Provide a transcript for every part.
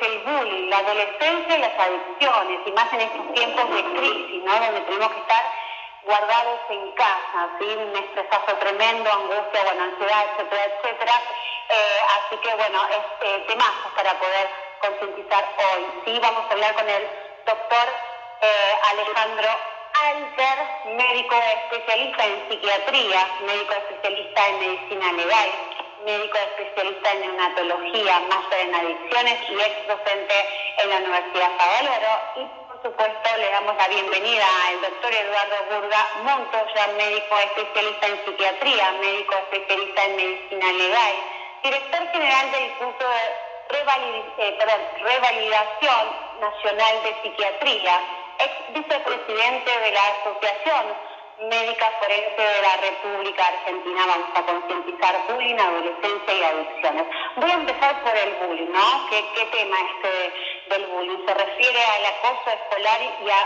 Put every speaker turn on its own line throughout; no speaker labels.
el bullying, la adolescencia y las adicciones, y más en estos tiempos de crisis, ¿no? Donde tenemos que estar guardados en casa, ¿sí? Un estresazo tremendo, angustia, bueno, ansiedad, etcétera, etcétera. Eh, así que, bueno, este temazos para poder concientizar hoy. Sí, vamos a hablar con el doctor eh, Alejandro Alter, médico especialista en psiquiatría, médico especialista en medicina legal, médico especialista en neonatología, máster en adicciones y ex docente en la Universidad Favaloro. Y por supuesto le damos la bienvenida al doctor Eduardo Burga Montoya, médico especialista en psiquiatría, médico especialista en medicina legal, director general del curso de eh, revalidación nacional de psiquiatría, ex vicepresidente de la Asociación médica forense de la República Argentina. Vamos a concientizar bullying, adolescencia y adicciones. Voy a empezar por el bullying, ¿no? ¿Qué, qué tema este del bullying? Se refiere al acoso escolar y a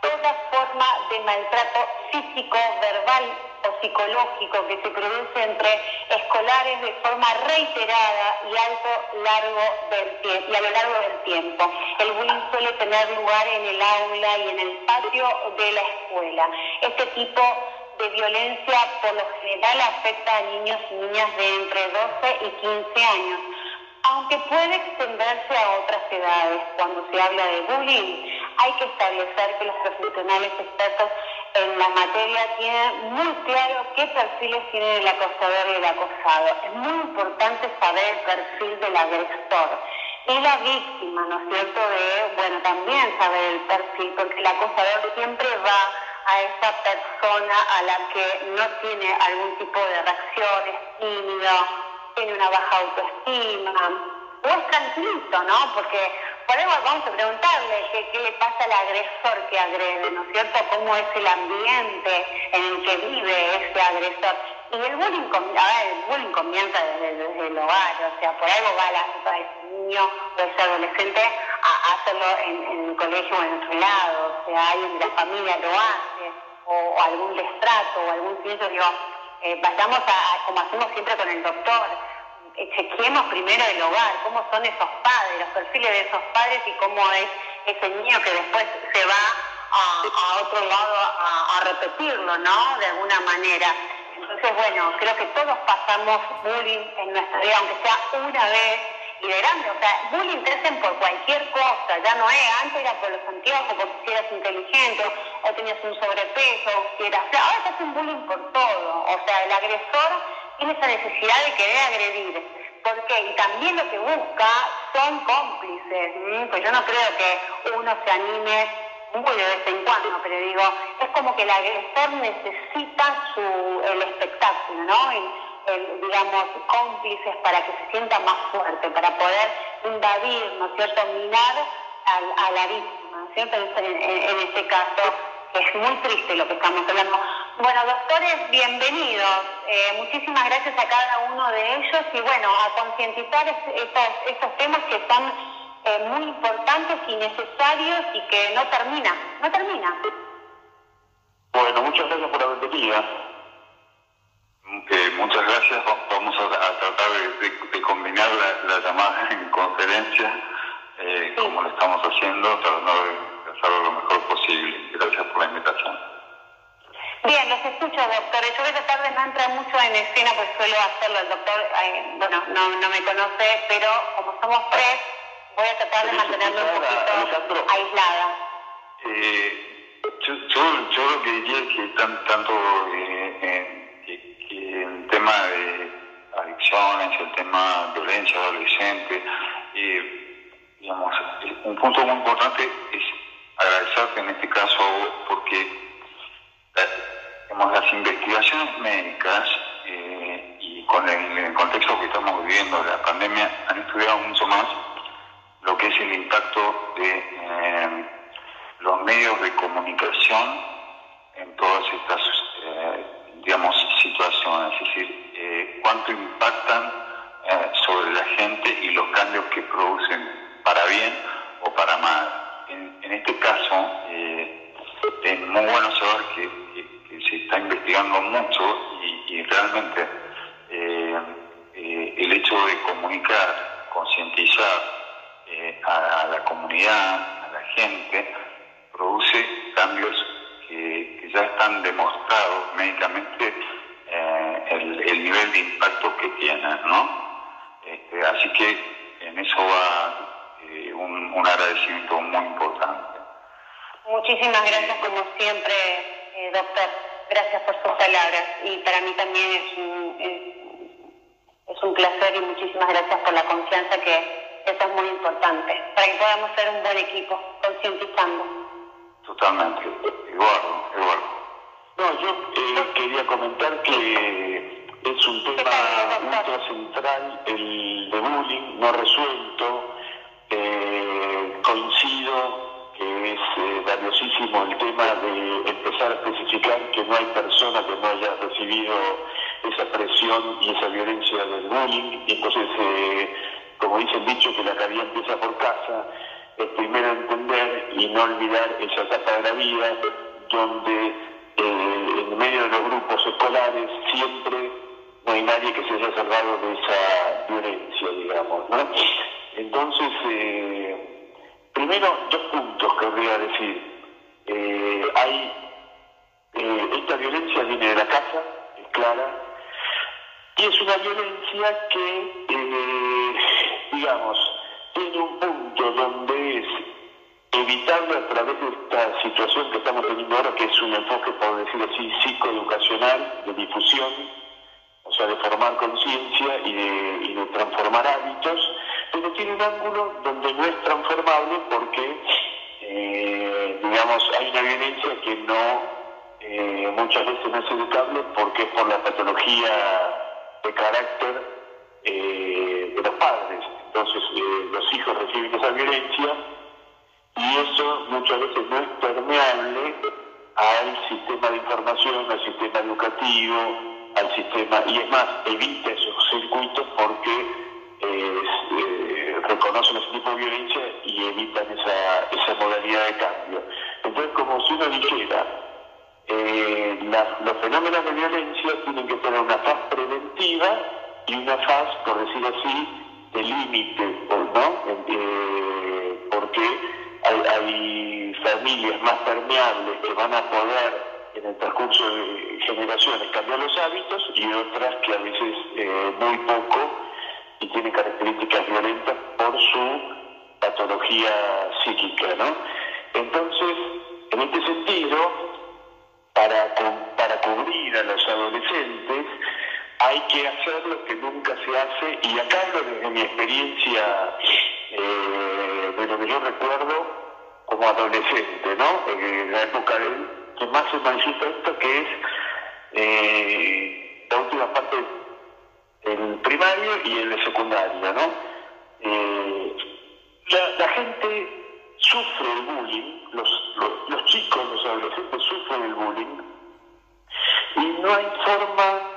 toda forma de maltrato físico, verbal o psicológico que se produce entre escolares de forma reiterada y alto largo del y a lo largo del tiempo. El bullying suele tener lugar en el aula y en el patio de la escuela. Este tipo de violencia por lo general afecta a niños y niñas de entre 12 y 15 años, aunque puede extenderse a otras edades. Cuando se habla de bullying, hay que establecer que los profesionales expertos en la materia tienen muy claro qué perfiles tiene el acosador y el acosado. Es muy importante saber el perfil del agresor y la víctima, ¿no es cierto? De, bueno, también saber el perfil, porque el acosador siempre va a esa persona a la que no tiene algún tipo de reacción, es tímido, tiene una baja autoestima, o es tranquilo, ¿no? Porque por eso vamos a preguntarle qué, le pasa al agresor que agrede, ¿no es cierto? ¿Cómo es el ambiente en el que vive ese agresor? Y el bullying, el bullying comienza desde, el hogar, o sea, por algo va, la, ese niño o ese adolescente a, hacerlo en, el colegio o en otro lado, o sea, alguien de la familia lo hace, o, algún destrato, o algún pienso, digo, eh, vayamos a, como hacemos siempre con el doctor, chequeemos primero el hogar, cómo son esos padres, los perfiles de esos padres y cómo es ese niño que después se va a, otro lado a, repetirlo, ¿no? De alguna manera. Entonces, bueno, creo que todos pasamos bullying en nuestra vida, aunque sea una vez y de grande. O sea, bullying te hacen por cualquier cosa, ya no es. Antes era por los anteojos, porque si eras inteligente, o tenías un sobrepeso, o si eras Ahora te hacen bullying por todo. O sea, el agresor tiene esa necesidad de querer agredir. ¿Por qué? Y también lo que busca son cómplices. Pues yo no creo que uno se anime muy de vez en cuando, pero digo, es como que el agresor necesita su, el espectáculo, ¿no? Digamos, cómplices para que se sienta más fuerte, para poder invadir, ¿no es cierto?, minar a, la víctima, ¿no es cierto? En, en, este caso, es muy triste lo que estamos hablando. Bueno, doctores, bienvenidos. Eh, muchísimas gracias a cada uno de ellos y bueno, a concientizar estos, estos temas que son eh, muy importantes y necesarios y que no termina, no termina.
Bueno, muchas gracias por la bienvenida. Eh, muchas gracias. Vamos a, tratar de, combinar la, llamada en conferencia, como lo estamos haciendo, tratando de hacerlo lo mejor posible. Gracias por la invitación.
Bien, los escucho, doctor. Yo voy a tratar de no entrar mucho en escena, pues suelo hacerlo. El doctor, bueno, no, no me conoce, pero como somos tres, voy a tratar de mantenerme un poquito aislada.
Eh, yo, yo, yo, lo que diría es que tanto que, el tema de adicciones, el tema de violencia adolescente, eh, digamos, un punto muy importante es agradecerte en este caso porque las investigaciones médicas eh, y con el, contexto que estamos viviendo de la pandemia han estudiado mucho más lo que es el impacto de eh, los medios de comunicación en todas estas, eh, digamos, es decir, cuánto impactan sobre la gente y los cambios que producen para bien o para mal. En, este caso, es muy bueno saber que se está investigando mucho y, realmente eh, eh, el hecho de comunicar, concientizar eh, comunidad, a la gente, produce cambios que, ya están demostrados médicamente eh, el, nivel de impacto que tienen, ¿no? Este, así que en eso va eh, un, un, agradecimiento muy importante.
Muchísimas gracias como siempre, eh, doctor. Gracias por sus palabras y para mí también es un, es un placer y muchísimas gracias por la confianza que eso es muy importante, para que podamos ser un buen equipo, concientizando.
Totalmente, Eduardo, Eduardo.
No, yo eh, quería comentar que es un tema ultra central, el de bullying no resuelto. Eh, coincido que es eh, valiosísimo el tema de empezar a especificar que no hay persona que no haya recibido esa presión y esa violencia del bullying. Y entonces como dice el dicho, que la caridad empieza por casa, es primero entender y no olvidar esa etapa de la vida donde eh, en medio de los grupos escolares siempre no hay nadie que se haya salvado de esa violencia, digamos. ¿no? Entonces, eh, primero, dos puntos que querría decir. Eh, hay, esta violencia viene de la casa, es clara, y es una violencia que digamos, tiene un punto donde es evitable a través de esta situación que estamos teniendo ahora, que es un enfoque, por decir así, psicoeducacional, de difusión, o sea, de formar conciencia y de, transformar hábitos, pero tiene un ángulo donde no es transformable porque, eh, digamos, hay una violencia que no, eh, muchas veces no es educable porque es por la patología de carácter eh, de los padres. Entonces eh, los hijos reciben esa violencia y eso muchas veces no es permeable al sistema de información, al sistema educativo, al sistema, y es más, evita esos circuitos porque eh, reconocen ese tipo de violencia y evitan esa, esa modalidad de cambio. Entonces, como si uno dijera, eh, los fenómenos de violencia tienen que tener una faz preventiva y una faz, por decir así, de límite, ¿no? Eh, porque hay, familias más permeables que van a poder en el transcurso de generaciones cambiar los hábitos y otras que a veces eh, muy poco y tienen características violentas por su patología psíquica, ¿no? Entonces, en este sentido, para, para cubrir a los adolescentes, hay que hacer lo que nunca se hace, y acá desde mi experiencia, eh, de lo que yo recuerdo como adolescente, ¿no? En la época de, que más se manifiesta esto, que es eh, la última parte en primario y en la secundaria, ¿no? Eh, la, gente sufre el bullying, los, los chicos, los adolescentes sufren el bullying, y no hay forma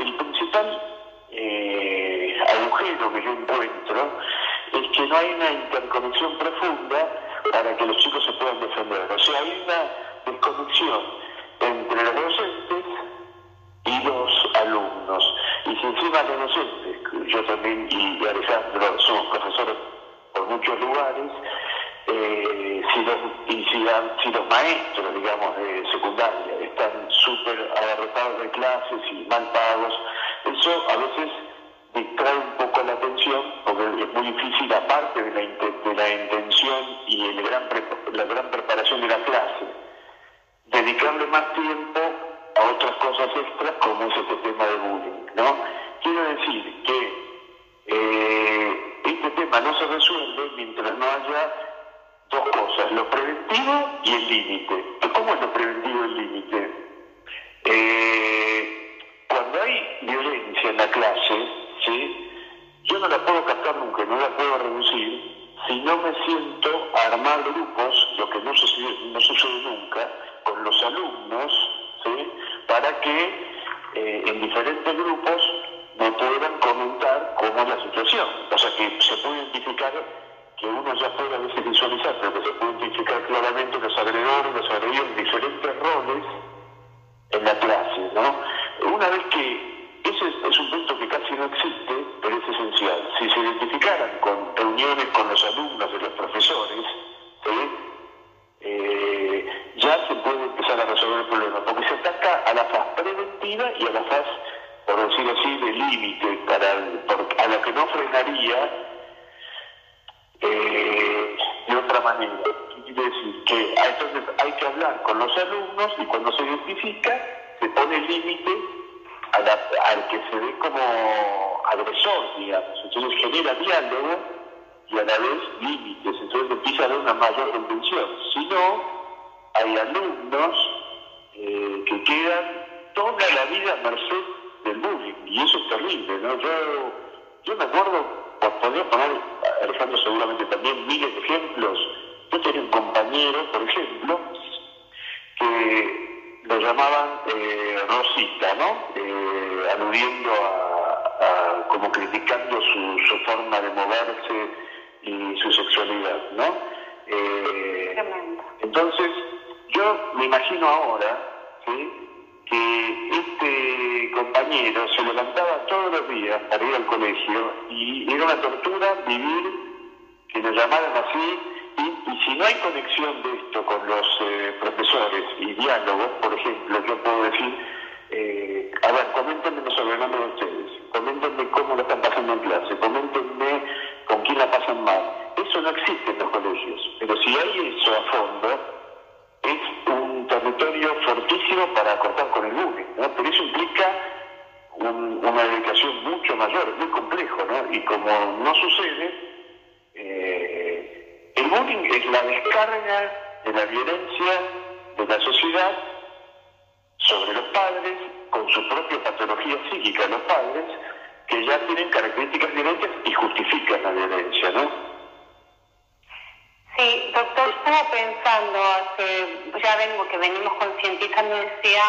el principal eh, agujero que yo encuentro es que no hay una interconexión profunda para que los chicos se puedan defender. O sea, hay una desconexión entre los docentes y los alumnos. Y si encima los docentes, yo también y Alejandro somos profesores por muchos lugares, eh, si los, maestros, digamos, de secundaria están súper agarrotados de clases y mal pagos, eso a veces distrae un poco la atención, porque es muy difícil, aparte de la, intención y la gran preparación de la clase, dedicarle más tiempo a otras cosas extras como es este tema de bullying, ¿no? Quiero decir que eh, este tema no se resuelve mientras no haya dos cosas, lo preventivo y el límite. ¿Cómo es lo preventivo y el límite? Eh, cuando hay violencia en la clase, ¿sí? yo no la puedo captar nunca, no la puedo reducir, si no me siento a armar grupos, lo que no sucede, no sucede nunca, con los alumnos, ¿sí? para que eh, en diferentes grupos me puedan comentar cómo es la situación. O sea, que se puede identificar que uno ya puede a veces visualizar, pero que se puede identificar claramente los agredores, los agredidos, diferentes roles en la clase, ¿no? Una vez que ese es un punto que casi no existe, pero es esencial. Si se identificaran con reuniones con los alumnos de los profesores, eh, ya se puede empezar a resolver el problema, porque se ataca a la faz preventiva y a la faz, por decirlo así, de límite, para a lo que no frenaría eh, de otra manera. Quiere decir que entonces hay que hablar con los alumnos y cuando se identifica se pone límite al que se ve como agresor, digamos. Entonces genera diálogo y a la vez límites. Entonces empieza a haber una mayor contención. Si no, hay alumnos eh, que quedan toda la vida a merced del bullying y eso es terrible. ¿no? Yo, yo me acuerdo, podría poner, Alejandro seguramente también, miles de ejemplos. Yo tenía un compañero, por ejemplo, que lo llamaban eh, Rosita, ¿no? Eh, aludiendo a, como criticando su, su, forma de moverse y su sexualidad, ¿no? Eh, entonces, yo me imagino ahora, ¿sí? Que este compañero se levantaba todos los días para ir al colegio y era una tortura vivir, que lo llamaran así, y, si no hay conexión de esto con los eh, profesores y diálogos, por ejemplo, yo puedo decir, eh, a ver, coméntenme los sobrenombres de ustedes, coméntenme cómo lo están pasando en clase, coméntenme con quién la pasan mal. Eso no existe en los colegios, pero si hay eso a fondo, es un territorio para cortar con el bullying, ¿no? Pero eso implica una dedicación mucho mayor, muy complejo, ¿no? Y como no sucede, eh, el bullying es la descarga de la violencia de la sociedad sobre los padres, con su propia patología psíquica los padres, que ya tienen características violentas y justifican la violencia, ¿no?
Sí, doctor, estaba pensando, hace, ya vengo que venimos concientizando, decía,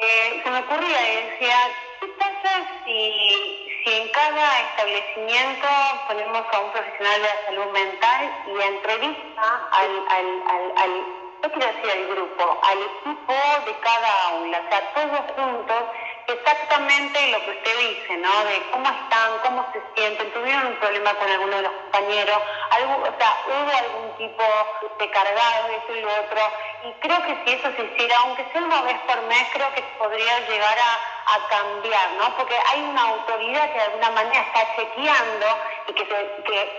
eh, se me ocurría, decía, ¿qué pasa si si en cada establecimiento ponemos a un profesional de la salud mental y entrevista al, al, al, al no quiero decir al grupo, al equipo de cada aula, o sea, todos juntos, exactamente lo que usted dice, ¿no? De cómo están, cómo se sienten, tuvieron un problema con alguno de los compañeros, algo, o sea, hubo algún tipo de cargado, esto y lo otro, y creo que si eso se hiciera, aunque sea una vez por mes, creo que podría llegar a cambiar, ¿no? Porque hay una autoridad que de alguna manera está chequeando y que,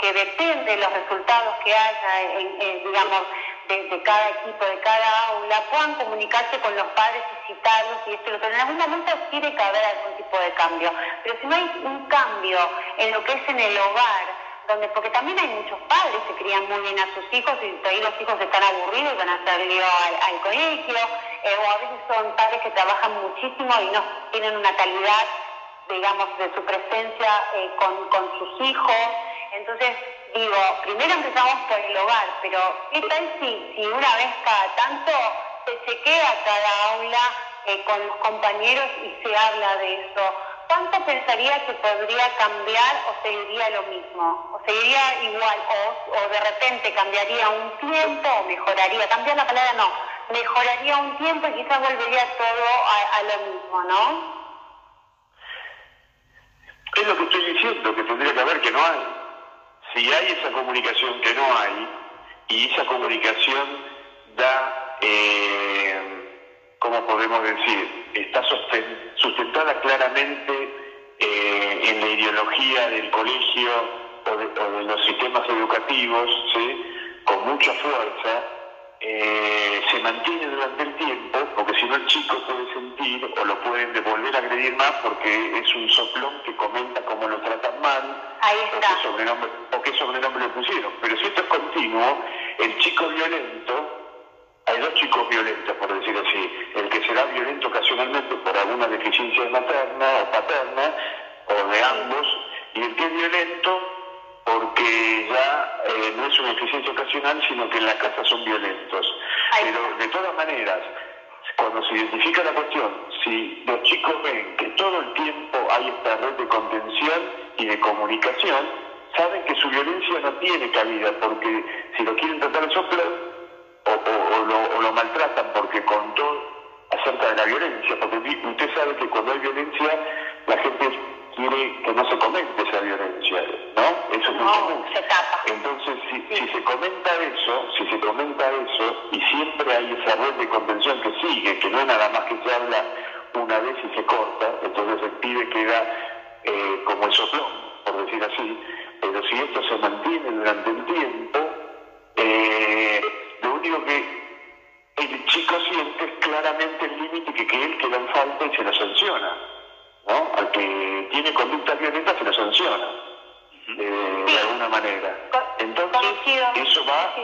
que, depende de los resultados que haya, en, digamos, de, cada equipo, de cada aula, puedan comunicarse con los padres y citarlos y esto y lo otro. En algún momento tiene que haber algún tipo de cambio, pero si no hay un cambio en lo que es en el hogar, donde porque también hay muchos padres que crían muy bien a sus hijos y ahí los hijos están aburridos y van a hacer lío al, colegio, eh, o a veces son padres que trabajan muchísimo y no tienen una calidad, digamos, de su presencia eh, con, con sus hijos. Entonces, digo, primero empezamos por el hogar, pero ¿qué tal si, si una vez cada tanto se chequea cada aula eh, con los compañeros y se habla de eso? ¿cuánto pensaría que podría cambiar o seguiría lo mismo? ¿O seguiría igual? ¿O, de repente cambiaría un tiempo o mejoraría? Cambiar la palabra no, mejoraría un tiempo y quizás volvería todo a, lo mismo, ¿no?
Es lo que estoy diciendo, que tendría que haber que no hay. Si hay esa comunicación que no hay, y esa comunicación da, eh, ¿cómo podemos decir? Está sustentada claramente eh, en la ideología del colegio o de, los sistemas educativos, con mucha fuerza, eh, se mantiene durante el tiempo, porque si no el chico puede sentir o lo pueden devolver a agredir más porque es un soplón que comenta cómo lo tratan mal O, qué sobrenombre, o qué sobrenombre le pusieron. Pero si esto es continuo, el chico violento hay dos chicos violentos, por decir así. El que será violento ocasionalmente por alguna deficiencia materna o paterna, o de ambos, y el que es violento porque ya eh, no es una deficiencia ocasional, sino que en la casa son violentos. Pero de todas maneras, cuando se identifica la cuestión, si los chicos ven que todo el tiempo hay esta red de contención y de comunicación, saben que su violencia no tiene cabida, porque si lo quieren tratar de soplar, o, lo, maltratan porque contó acerca de la violencia, porque usted sabe que cuando hay violencia la gente quiere que no se comente esa violencia, ¿no? comenta eso, si se comenta eso, y siempre hay esa red de contención que sigue, que no es nada más que se habla una vez y se corta, entonces el pibe queda eh, como el soplón, por decir así, pero si esto se mantiene durante el tiempo, eh, lo único que el chico siente es claramente el límite que, que él queda en falta y se lo sanciona. ¿No? Al que tiene conducta violenta se lo sanciona, eh, de alguna manera. Entonces, eso va,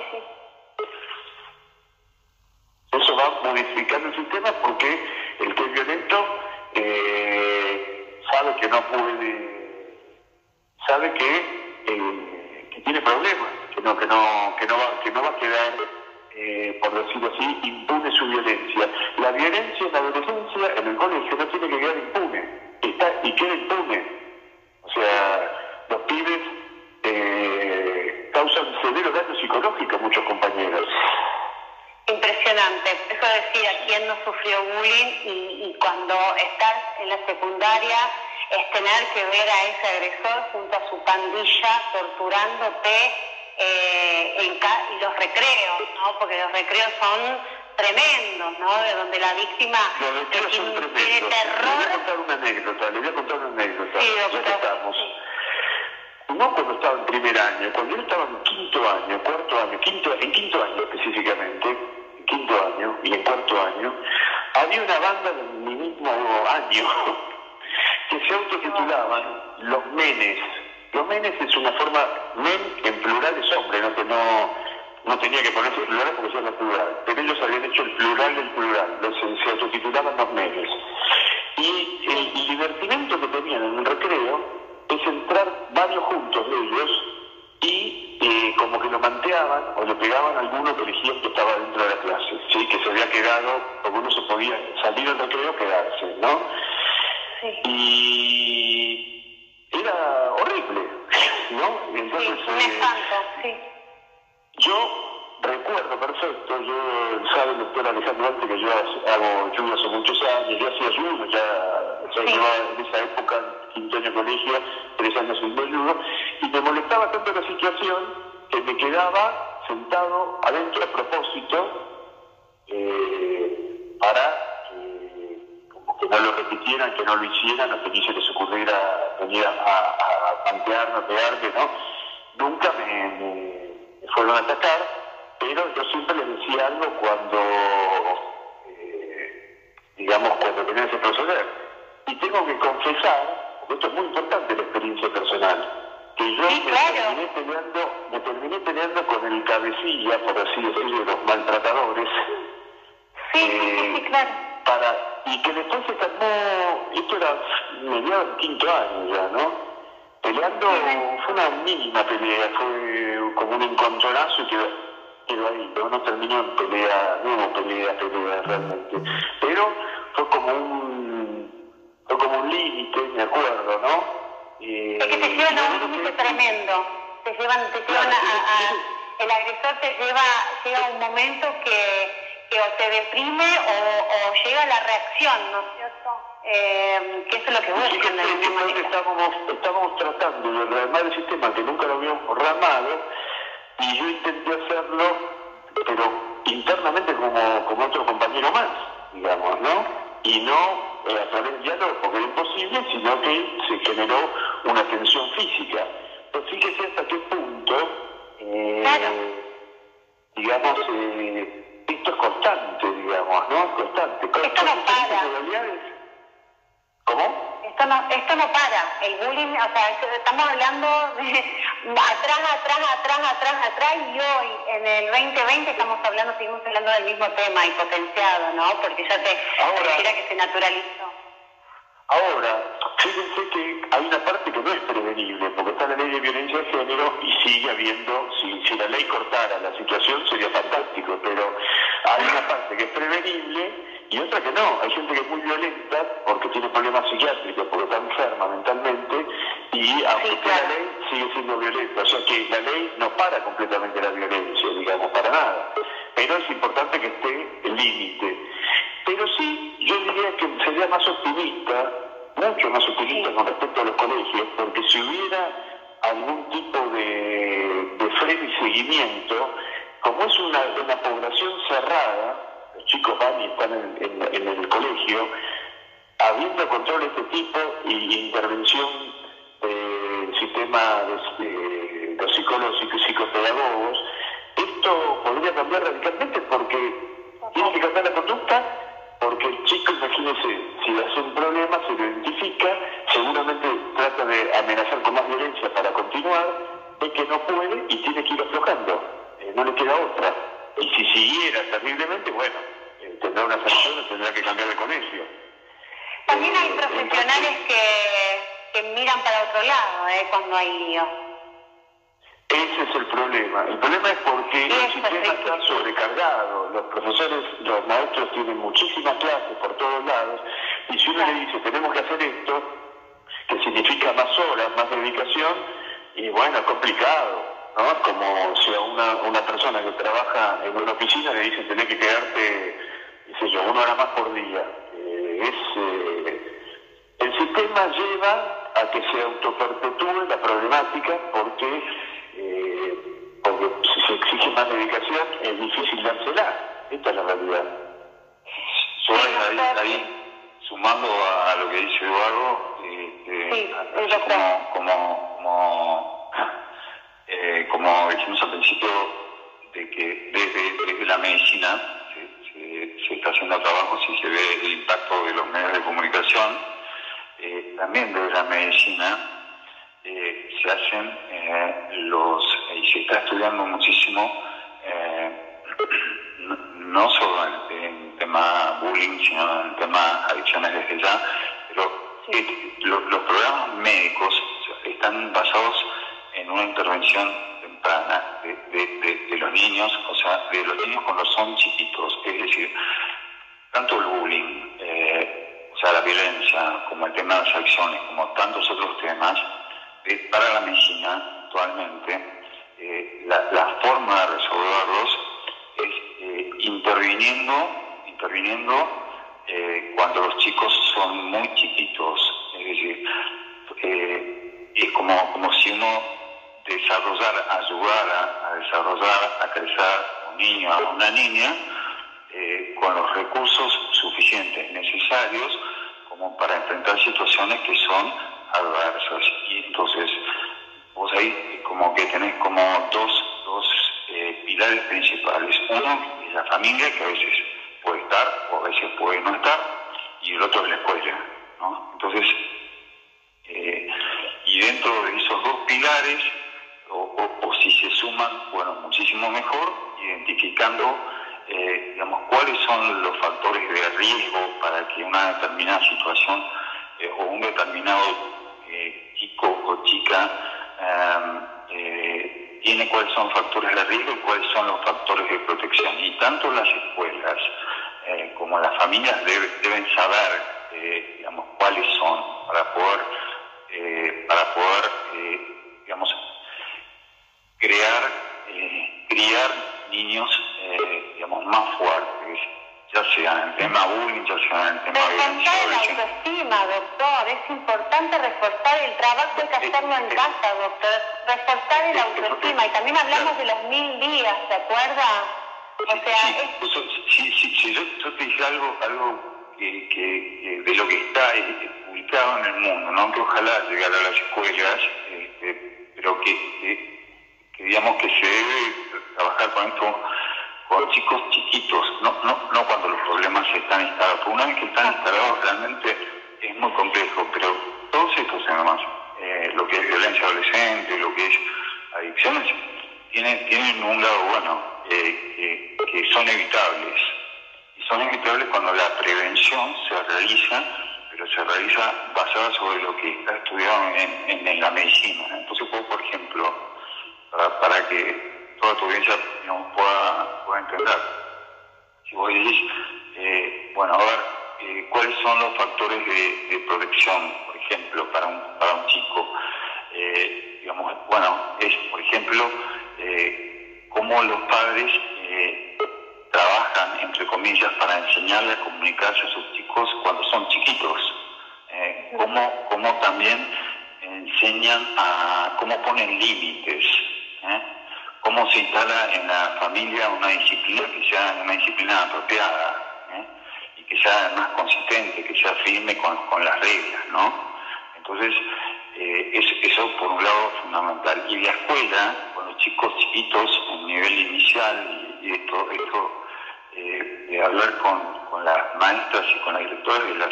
eso va modificando el sistema porque el que es violento eh, sabe que no puede, sabe que, eh, que tiene problemas, que no, que no, que no va, que no va a quedar eh, por decirlo así, impune su violencia. La violencia en la adolescencia, en el colegio, no tiene que quedar impune, está y queda impune. O sea, los pibes eh, causan severo daño psicológico a muchos compañeros.
Impresionante. Eso decía, ¿quién no sufrió bullying? Y, y cuando estás en la secundaria es tener que ver a ese agresor junto a su pandilla torturándote eh, en y los recreos, ¿no? Porque los recreos son tremendos, ¿no? De donde la víctima
tiene, terror. Le voy a contar una anécdota, le voy a contar una anécdota.
Sí, ya
que estamos. No cuando estaba en primer año, cuando yo estaba en quinto año, cuarto año, quinto, en quinto año específicamente, en quinto año y en cuarto año, había una banda de mi mismo año que se autotitulaban Los Menes los menes es una forma, men en plural es hombre, no, que no, no tenía que ponerse plural porque era plural, pero ellos habían hecho el plural del plural, los, se autotitulaban los menes. Y el, divertimento que tenían en el recreo es entrar varios juntos de ellos y eh, como que lo manteaban o le pegaban a alguno que elegían que estaba dentro de la clase, ¿sí? que se había quedado, porque uno se podía salir del recreo quedarse, ¿no? Y era horrible, ¿no?
Entonces, sí, eh, sí.
Yo recuerdo perfecto, yo sabe el doctor Alejandro antes que yo hago judo hace muchos años, yo hacía judo, ya, ya llevaba en esa época, quinto año colegio, tres años sin judo, y me molestaba tanto la situación que me quedaba sentado adentro a propósito eh, para que no lo repitieran, que no lo hicieran, o que ni se les ocurriera venir a, a, a plantearme, a pegarme, ¿no? Nunca me, fueron a atacar, pero yo siempre les decía algo cuando, eh, digamos, cuando tenía ese proceder. Y tengo que confesar, porque esto es muy importante la experiencia personal, que yo me, terminé peleando, me terminé peleando con el cabecilla, por así decirlo, de los maltratadores.
Sí, sí, sí, claro.
Para y que después se calmó, esto era mediados del quinto año ya, ¿no? Peleando, fue una mínima pelea, fue como un encontronazo y quedó, quedó ahí, ¿no? no terminó en pelea, no hubo pelea, pelea realmente, pero fue como un, fue como un límite, me acuerdo, ¿no?
Eh, es que te llevan a un límite tremendo, te llevan, te llevan a, el agresor te lleva, llega un momento que que o te deprime o, llega la reacción, ¿no es cierto? Eh, que eso es lo que buscan.
Estábamos, estábamos tratando de rearmar el sistema que nunca lo habíamos ramado y yo intenté hacerlo, pero internamente como, como otro compañero más, digamos, ¿no? Y no eh, a través del diálogo porque era imposible, sino que se generó una tensión física. Pero fíjese hasta qué punto, eh, digamos, eh, esto es constante, digamos, ¿no? Constante.
Esto no para.
¿Cómo?
Esto no, esto no para. El bullying, o sea, estamos hablando de atrás, atrás, atrás, atrás, atrás, y hoy, en el 2020, estamos hablando, seguimos hablando del mismo tema y potenciado, ¿no? Porque ya te Ahora, que se naturalizó.
Ahora, fíjense que hay una parte que no es prevenible, porque está la ley de violencia de género y sigue habiendo, si, si la ley cortara la situación sería fantástico, pero hay una parte que es prevenible y otra que no. Hay gente que es muy violenta porque tiene problemas psiquiátricos, porque está enferma mentalmente y aunque la ley sigue siendo violenta. O sea que la ley no para completamente la violencia, digamos, para nada. Pero es importante que esté el límite. Pero sí, yo diría que sería más optimista, mucho más optimista con respecto a los colegios, porque si hubiera algún tipo de, de freno y seguimiento, como es una, una población cerrada, los chicos van y están en, el colegio, habiendo control de este tipo y intervención del sistema de, los psicólogos y psicopedagogos, esto podría cambiar radicalmente porque tiene que cambiar la conducta porque el chico, imagínese, si hace un problema, se lo identifica, seguramente trata de amenazar con más violencia para continuar, ve que no puede y tiene que ir aflojando, eh, no le queda otra. Y si siguiera terriblemente, bueno, eh, tendrá una sanción tendrá que cambiar de colegio.
También hay eh, profesionales que, que miran para otro lado eh, cuando hay lío.
Ese es el problema. El problema es porque el sistema está sobrecargado. Los profesores, los maestros tienen muchísimas clases por todos lados y si uno le dice tenemos que hacer esto, que significa más horas, más dedicación, y bueno, es complicado, ¿no? Como si a una, una persona que trabaja en una oficina le dicen tenés que quedarte, dice yo, una hora más por día. Eh, es, eh, el sistema lleva a que se autoperpetúe la problemática porque porque si se exige más dedicación es difícil dársela. Esta es la realidad.
ahí, ahí, sumando a lo que dice Eduardo, este, como, como, como, eh, como dijimos al principio, de que desde, desde la medicina se, se, está haciendo trabajo, si se ve el impacto de los medios de comunicación, eh, también desde la medicina eh, se hacen los, y se está estudiando muchísimo, no, solo en el tema bullying, sino en el tema adicciones desde ya, pero los programas médicos están basados en una intervención temprana de, los niños, o sea, de los niños cuando son chiquitos, es decir, tanto el bullying, o sea, la violencia, como el tema de las adicciones, como tantos otros temas, para la medicina actualmente, eh, la, forma de resolverlos es eh, interviniendo, interviniendo eh, cuando los chicos son muy chiquitos. Es decir, es como, como si uno desarrollara, ayudara a desarrollar, a crecer un niño, a una niña, con los recursos suficientes, necesarios, como para enfrentar situaciones que son adversas. Y entonces, vos ahí como que tenés como dos, dos eh, pilares principales. Uno es la familia, que a veces puede estar o a veces puede no estar, y el otro es la escuela. ¿no? Entonces, eh, y dentro de esos dos pilares, si se suman, bueno, muchísimo mejor, identificando, eh, digamos, cuáles son los factores de riesgo para que una determinada situación o un determinado chico o chica em, eh, tiene cuáles son factores de riesgo y cuáles son los factores de protección. Y tanto las escuelas eh, como las familias deben saber, eh, digamos, cuáles son para poder, para poder, digamos, crear, criar niños, digamos, más fuertes ya sea en el tema bullying, ya sea en el tema
Reforzar la autoestima, doctor. Es importante reforzar el trabajo, hay que hacerlo en casa, doctor. Reforzar el autoestima. Y también hablamos de los mil días, ¿se acuerda?
O sea, sí, sí, sí, yo, te dije algo, algo que, que, de lo que está publicado en el mundo, ¿no? que ojalá llegara a las escuelas, este, pero que, que, digamos que se debe trabajar con esto con chicos chiquitos, no, no, no cuando los problemas están instalados. Porque una vez que están instalados realmente es muy complejo, pero todos estos temas, eh, lo que es violencia adolescente, lo que es adicciones, tienen, tienen un lado bueno, eh, que, son evitables. Y son evitables cuando la prevención se realiza, pero se realiza basada sobre lo que está estudiado en, en, la medicina. Entonces, por ejemplo, para, que toda tu audiencia pueda, pueda entender. Si vos decís, eh, bueno, a ver, eh, ¿cuáles son los factores de, protección, por ejemplo, para un, para un chico? Eh, digamos, bueno, es, por ejemplo, cómo los padres trabajan, entre comillas, para enseñarle a comunicarse a sus chicos cuando son chiquitos. cómo, cómo también enseñan a cómo ponen límites, ¿eh? cómo se instala en la familia una disciplina que sea una disciplina apropiada ¿eh? y que sea más consistente, que sea firme con, las reglas, ¿no? Entonces, eh, eso por un lado fundamental. Y la escuela, con los chicos chiquitos en nivel inicial, y, esto, esto de hablar con, las maestras y con la directora de las,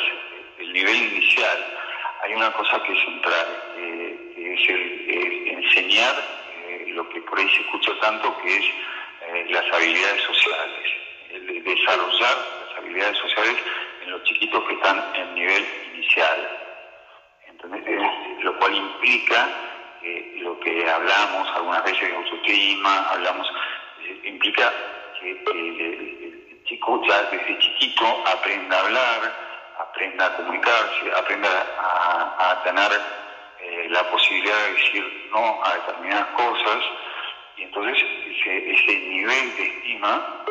del nivel inicial, hay una cosa que es central, que es el, enseñar eh, lo que por ahí se escucha tanto, que es eh, las habilidades sociales, el desarrollar las habilidades sociales en los chiquitos que están en nivel inicial. lo cual implica que lo que hablamos algunas veces de autoestima, hablamos, eh, implica que el chico ya desde chiquito aprenda a hablar, aprenda a comunicarse, aprenda a, tener eh, la posibilidad de decir no a determinadas cosas, y entonces ese, nivel de estima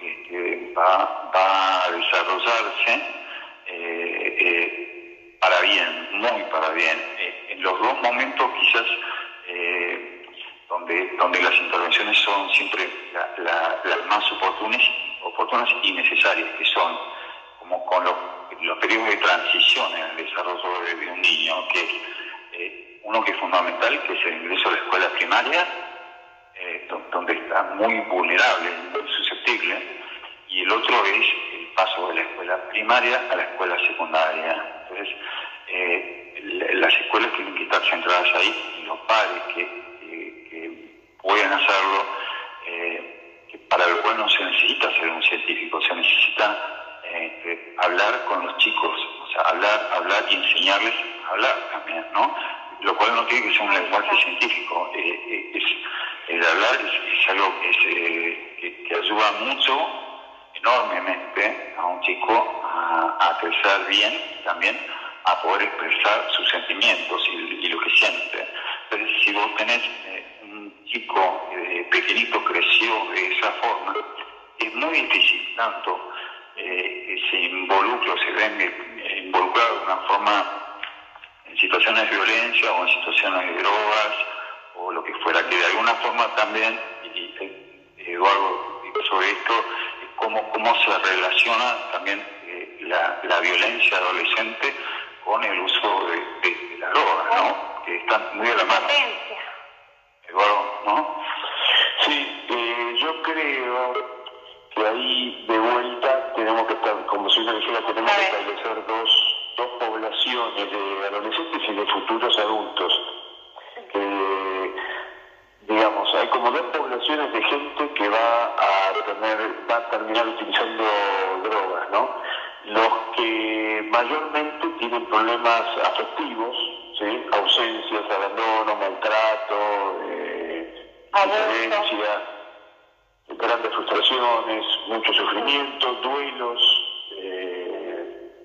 este, va, a desarrollarse eh, eh, para bien, muy para bien. en los dos momentos quizás donde, donde las intervenciones son siempre las más oportunas, oportunas y necesarias, que son como con los, periodos de transición en el desarrollo de, un niño, que es eh, uno que es fundamental, que es el ingreso a la escuela primaria, eh, donde está muy vulnerable, muy susceptible, y el otro es el paso de la escuela primaria a la escuela secundaria. Entonces, eh, las escuelas tienen que estar centradas ahí y los padres que, pueden hacerlo, para lo cual no se necesita ser un científico, se necesita eh, hablar con los chicos, o sea, hablar, hablar y enseñarles a hablar también, ¿no? Lo cual no tiene que ser un lenguaje científico, eh, eh, es, el hablar es, algo que, que, ayuda mucho, enormemente, a un chico a, crecer bien también a poder expresar sus sentimientos y, lo que siente. Entonces, si vos tenés un chico pequeñito creció de esa forma, es muy difícil tanto eh, se involucra o se ven eh, involucrados de una forma en situaciones de violencia o en situaciones de drogas o lo que fuera, que de alguna forma también, y, Eduardo sobre esto, cómo, cómo se relaciona también eh, la, violencia adolescente con el uso de, la droga, ¿no? Que están muy a la mano. Eduardo, ¿no?
Sí, yo creo que ahí de vuelta tenemos que estar, si dijera, tenemos que establecer dos, dos poblaciones de adolescentes y de futuros adultos. digamos, hay como dos poblaciones de gente que va a tener, va a terminar utilizando drogas, ¿no? Los que mayormente tienen problemas afectivos, ¿sí? ausencias, abandono, maltrato, eh, violencia grandes frustraciones, mucho sufrimiento, duelos,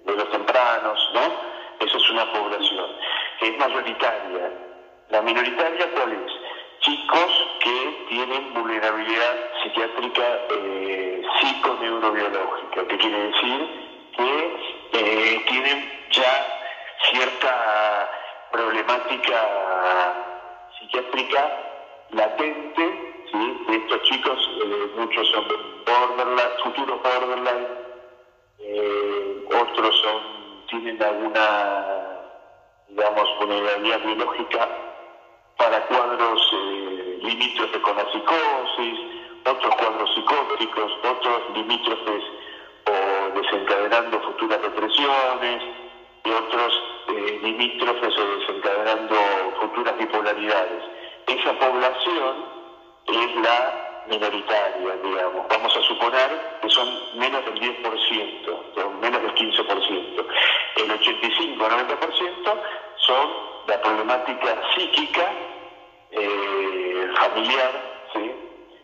eh, duelos tempranos, ¿no? Eso es una población que es mayoritaria. La minoritaria, ¿cuál es? Chicos que tienen vulnerabilidad psiquiátrica eh, psiconeurobiológica, que quiere decir que eh, tienen ya cierta problemática psiquiátrica latente ¿sí? estos chicos, eh, muchos son borderline, futuros borderline, eh, otros son, tienen alguna, digamos, vulnerabilidad biológica para cuadros eh, limítrofes con la psicosis, otros cuadros psicóticos, otros limítrofes o desencadenando futuras depresiones, y otros eh, limítrofes o desencadenando futuras bipolaridades. Esa población es la minoritaria, digamos. Vamos a suponer que son menos del 10%, menos del 15%. El 85-90% son la problemática psíquica, eh, familiar, ¿sí?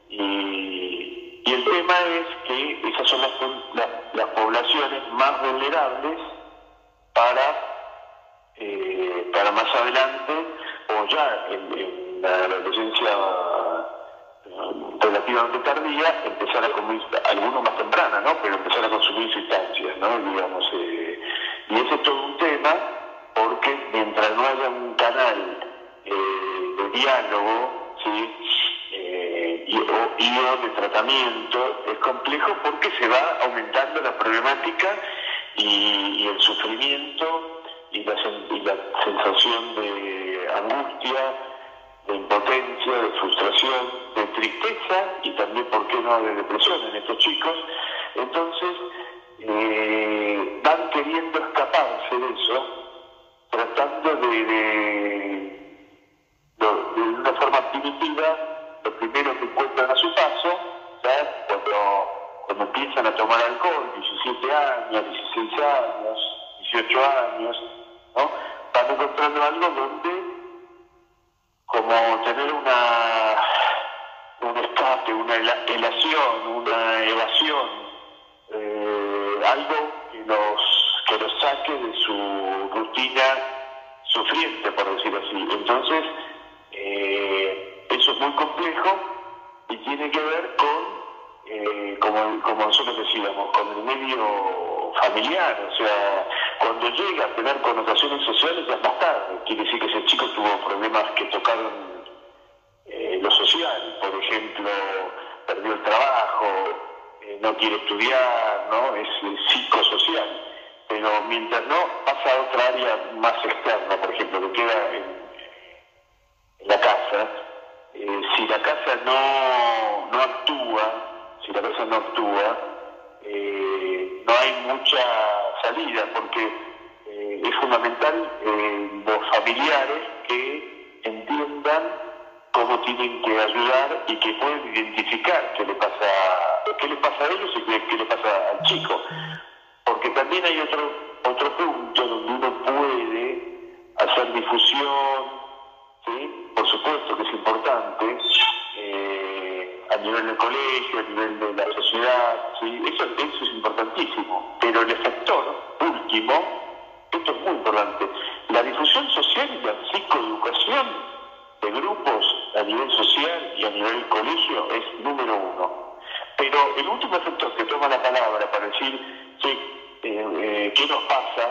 Y, el tema es que esas son las, las, poblaciones más vulnerables para, eh, para más adelante o ya en, en la adolescencia relativamente tardía, empezar a consumir, algunos más temprana, ¿no? Pero empezar a consumir sustancias, ¿no? Digamos, eh, y ese es todo un tema porque mientras no haya un canal eh, de diálogo, ¿sí? Eh, y, o, de tratamiento, es complejo porque se va aumentando la problemática y, el sufrimiento y la, y la sensación de angustia, de impotencia, de frustración, de tristeza y también, ¿por qué no?, de depresión en estos chicos. Entonces, eh, van queriendo escaparse de eso, tratando de, de, una forma primitiva, lo primero que encuentran a su paso, ¿sabes? Cuando, cuando empiezan a tomar alcohol, 17 años, 16 años, 18 años, ¿no? van encontrando algo donde como tener una un escape, una elación, una evasión, eh, algo que los, que los saque de su rutina sufriente, por decir así. Entonces, eh, eso es muy complejo y tiene que ver con, eh, como, como nosotros decíamos, con el medio familiar, o sea, cuando llega a tener connotaciones sociales ya es más tarde, quiere decir que ese chico tuvo problemas que tocaron eh, lo social, por ejemplo, perdió el trabajo, eh, no quiere estudiar, ¿no? Es, psicosocial. Pero mientras no pasa a otra área más externa, por ejemplo, que queda en, la casa, eh, si la casa no, no actúa, si la no actúa, no hay mucha salida, porque es fundamental los familiares que entiendan cómo tienen que ayudar y que pueden identificar qué le pasa, qué le pasa a ellos y qué, le pasa al chico. Porque también hay otro, otro punto donde uno puede hacer difusión, ¿sí? por supuesto que es importante, eh, nivel del colegio, a nivel de la sociedad, ¿sí? eso, eso es importantísimo. Pero el efector último, esto es muy importante, la difusión social y la psicoeducación de grupos a nivel social y a nivel colegio es número uno. Pero el último efecto que toma la palabra para decir, eh, eh, ¿qué nos pasa?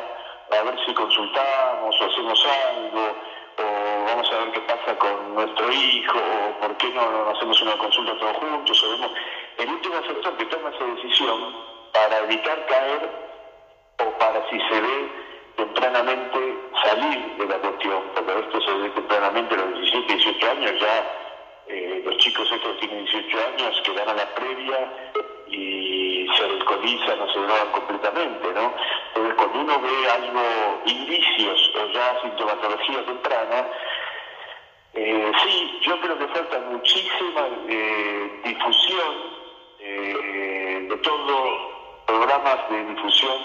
A ver si consultamos o hacemos algo, o vamos a ver qué pasa con nuestro hijo, o por qué no, hacemos una consulta todos juntos. O El último efecto que toma esa decisión para evitar caer o para si se ve tempranamente salir de la cuestión, porque esto se ve tempranamente a los 17, 18 años, ya eh, los chicos estos tienen 18 años que van a la previa y se alcoholizan o se drogan completamente, ¿no? Entonces cuando uno ve algo, indicios o ya sintomatología temprana, eh, sí, yo creo que falta muchísima eh, difusión de todo, programas de difusión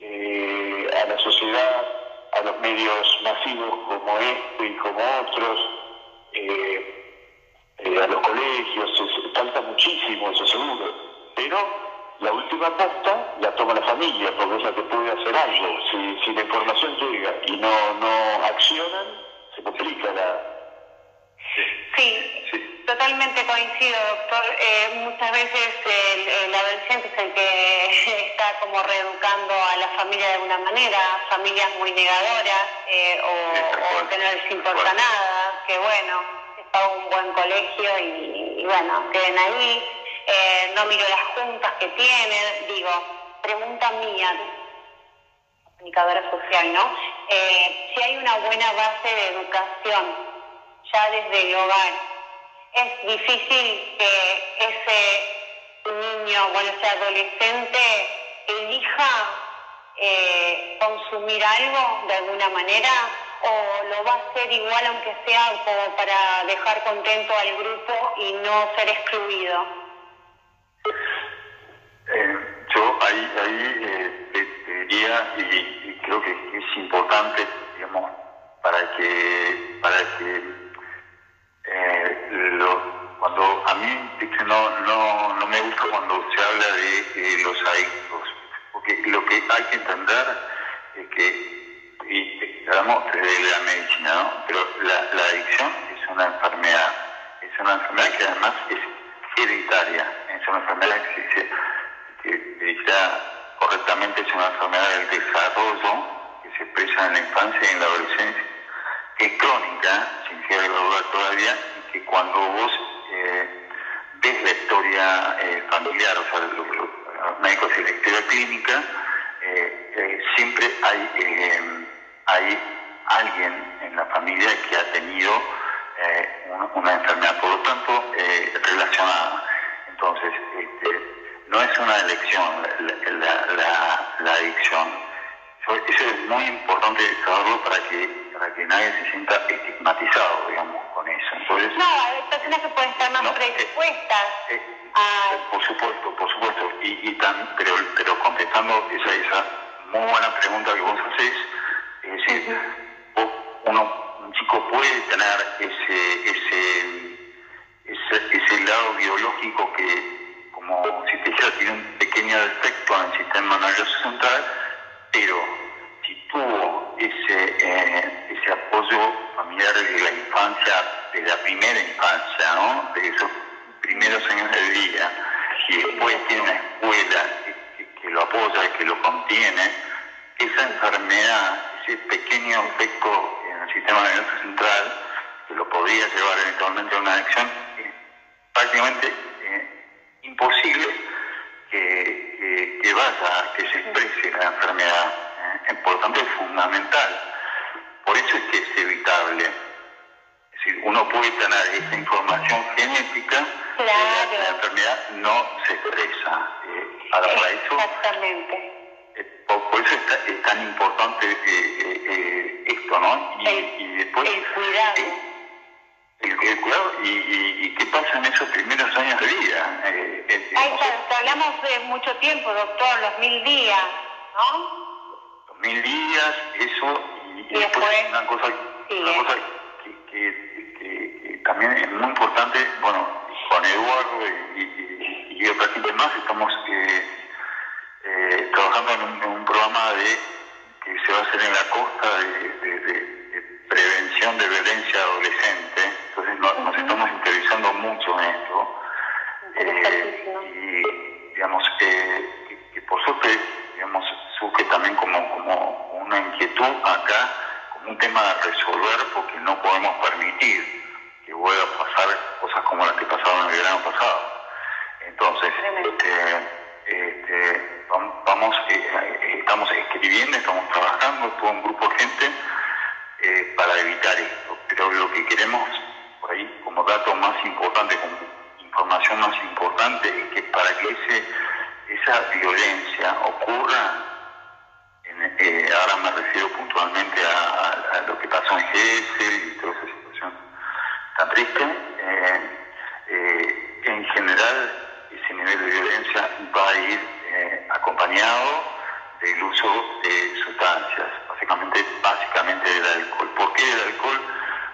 eh, a la sociedad, a los medios masivos como este y como otros, eh, eh, a los colegios, falta muchísimo, eso seguro. Pero la última posta la toma la familia, porque es la que puede hacer algo. Si, si la información llega y no, no accionan, se complica la...
Sí, sí. Totalmente coincido, doctor. Eh, muchas veces el, adolescente es el que está como reeducando a la familia de alguna manera, familias muy negadoras eh, o, que no les importa nada, que bueno, está un buen colegio y, bueno, queden ahí. Eh, no miro las juntas que tienen, digo, pregunta mía, comunicadora social, ¿no? si hay una buena base de educación ya desde el hogar es difícil que ese niño, bueno, ese adolescente elija eh, consumir algo de alguna manera o lo va a hacer igual aunque sea como para dejar contento al grupo y no ser excluido.
Eh, yo ahí, ahí eh, diría y, creo que es importante, digamos, para que para que eh, cuando a mí no, no, no me gusta cuando se habla de los adictos, porque lo que hay que entender es que, y hablamos de la medicina, ¿no? pero la, la adicción es una enfermedad, es una enfermedad que además es hereditaria, es una enfermedad que, se, que, correctamente es una enfermedad del desarrollo que se expresa en la infancia y en la adolescencia, que es crónica, sin ser gradual todavía, y que cuando vos eh, ves la historia eh, familiar, o sea, los, médicos y la historia clínica, eh, siempre hay, hay alguien en la familia que ha tenido una, enfermedad, por lo tanto, relacionada. Entonces, este, no es una elección la, adicción. Eso, es muy importante saberlo para que, para que nadie se sienta estigmatizado, digamos, con eso.
Entonces, no, hay personas que pueden estar más predispuestas.
Eh, eh, por supuesto, por supuesto. Y, y tan, pero, pero contestando esa, esa muy buena pregunta que vos hacés, es decir, uno, un chico puede tener ese, ese, ese, ese lado biológico que como si te dijera, tiene un pequeño defecto en el sistema nervioso central, pero si tuvo ese, eh, ese apoyo familiar de la infancia, de la primera infancia, de esos primeros años de vida, y después tiene una escuela que, lo apoya, que lo contiene, esa enfermedad, ese pequeño defecto en el sistema nervioso central, que lo podría llevar eventualmente a una adicción, prácticamente imposible que, que, vaya, que se exprese la enfermedad. ¿eh? Por lo tanto, es fundamental. Por eso es que es evitable. Es decir, uno puede tener esa información genética, pero la, enfermedad no se expresa.
Eh, para, eso, Exactamente.
Eh, por, eso es, tan importante esto, ¿no?
Y, y después, el cuidado
el, cuidado y, qué pasa en esos primeros años de vida.
Eh, eh Ahí está, hablamos de mucho tiempo, doctor, los mil días, ¿no?
Los mil días, eso, y, después, una cosa, una cosa que, que, también es muy importante, bueno, Juan Eduardo y, y, otra gente más estamos eh, eh, trabajando en un, programa de que se va a hacer en la costa de, de prevención de violencia adolescente entonces nos estamos interesando mucho en esto. Eh, y digamos que, que, por suerte digamos, surge también como, como una inquietud acá, como un tema de resolver porque no podemos permitir que vuelva a pasar cosas como las que pasaron el verano pasado. Entonces, este, este, vamos, eh, estamos escribiendo, estamos trabajando, todo un grupo de gente eh, para evitar esto. Pero lo que queremos por ahí como dato más importante, como información más importante, es que para que ese, esa violencia ocurra, eh, ahora me refiero puntualmente a, lo que pasó en GS y toda esa situación tan triste, eh, en general ese nivel de violencia va a ir acompañado del uso de sustancias, básicamente, básicamente del alcohol. ¿Por qué el alcohol?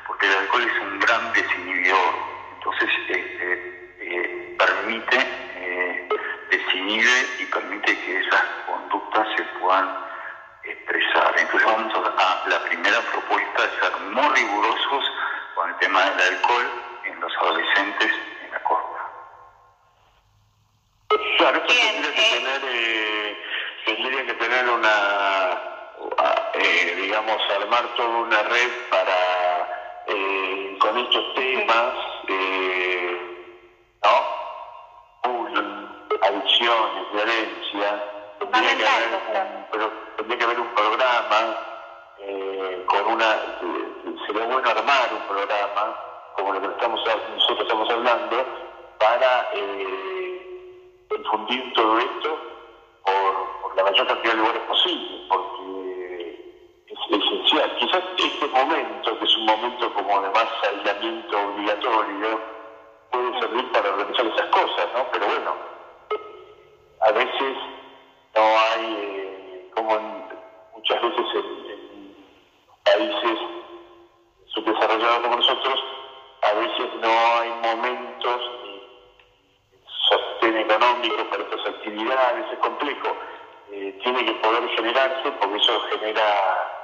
porque el alcohol es un gran desinhibidor, entonces este, eh, permite, eh, desinhibe y permite que esas conductas se puedan expresar. Entonces vamos a, la primera propuesta de ser muy rigurosos con el tema del alcohol en los adolescentes en la costa.
Claro, esto tendría que eh. tener, eh, tendría que tener una, digamos, armar toda una red para eh, con estos temas, eh, ¿no? Bullying, adicciones, violencia. Tendría que, haber un, tendría que haber un programa eh, con una. sería bueno armar un programa, como lo que estamos, nosotros estamos hablando, para difundir todo esto por, por la mayor cantidad de lugares posible, porque esencial. Quizás este momento, que es un momento como de más aislamiento obligatorio, puede servir para organizar esas cosas, ¿no? Pero bueno, a veces no hay, eh, como muchas veces en, países subdesarrollados como nosotros, a veces no hay momentos ni sostén económico para estas actividades, es complejo. Eh, tiene que poder generarse porque eso genera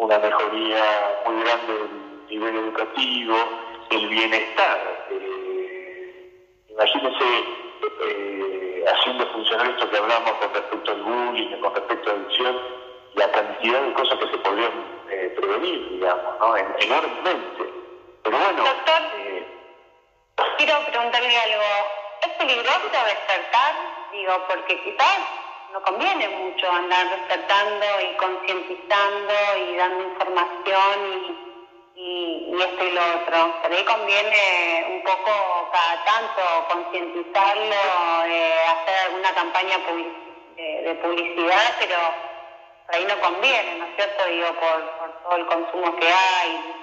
una mejoría muy grande del nivel educativo, el bienestar. Eh, imagínense eh, haciendo funcionar esto que hablamos con respecto al bullying, con respecto a la adicción, la cantidad de cosas que se podrían eh, prevenir, digamos, ¿no? enormemente. Pero bueno...
Doctor, eh, quiero preguntarle algo. ¿Es peligroso despertar? Digo, porque quizás no conviene mucho andar despertando y concientizando y dando información y y, esto y lo otro. Por ahí conviene un poco cada tanto concientizarlo, eh, hacer alguna campaña de, publicidad, pero por ahí no conviene, ¿no es cierto? Digo, por, todo el consumo que hay.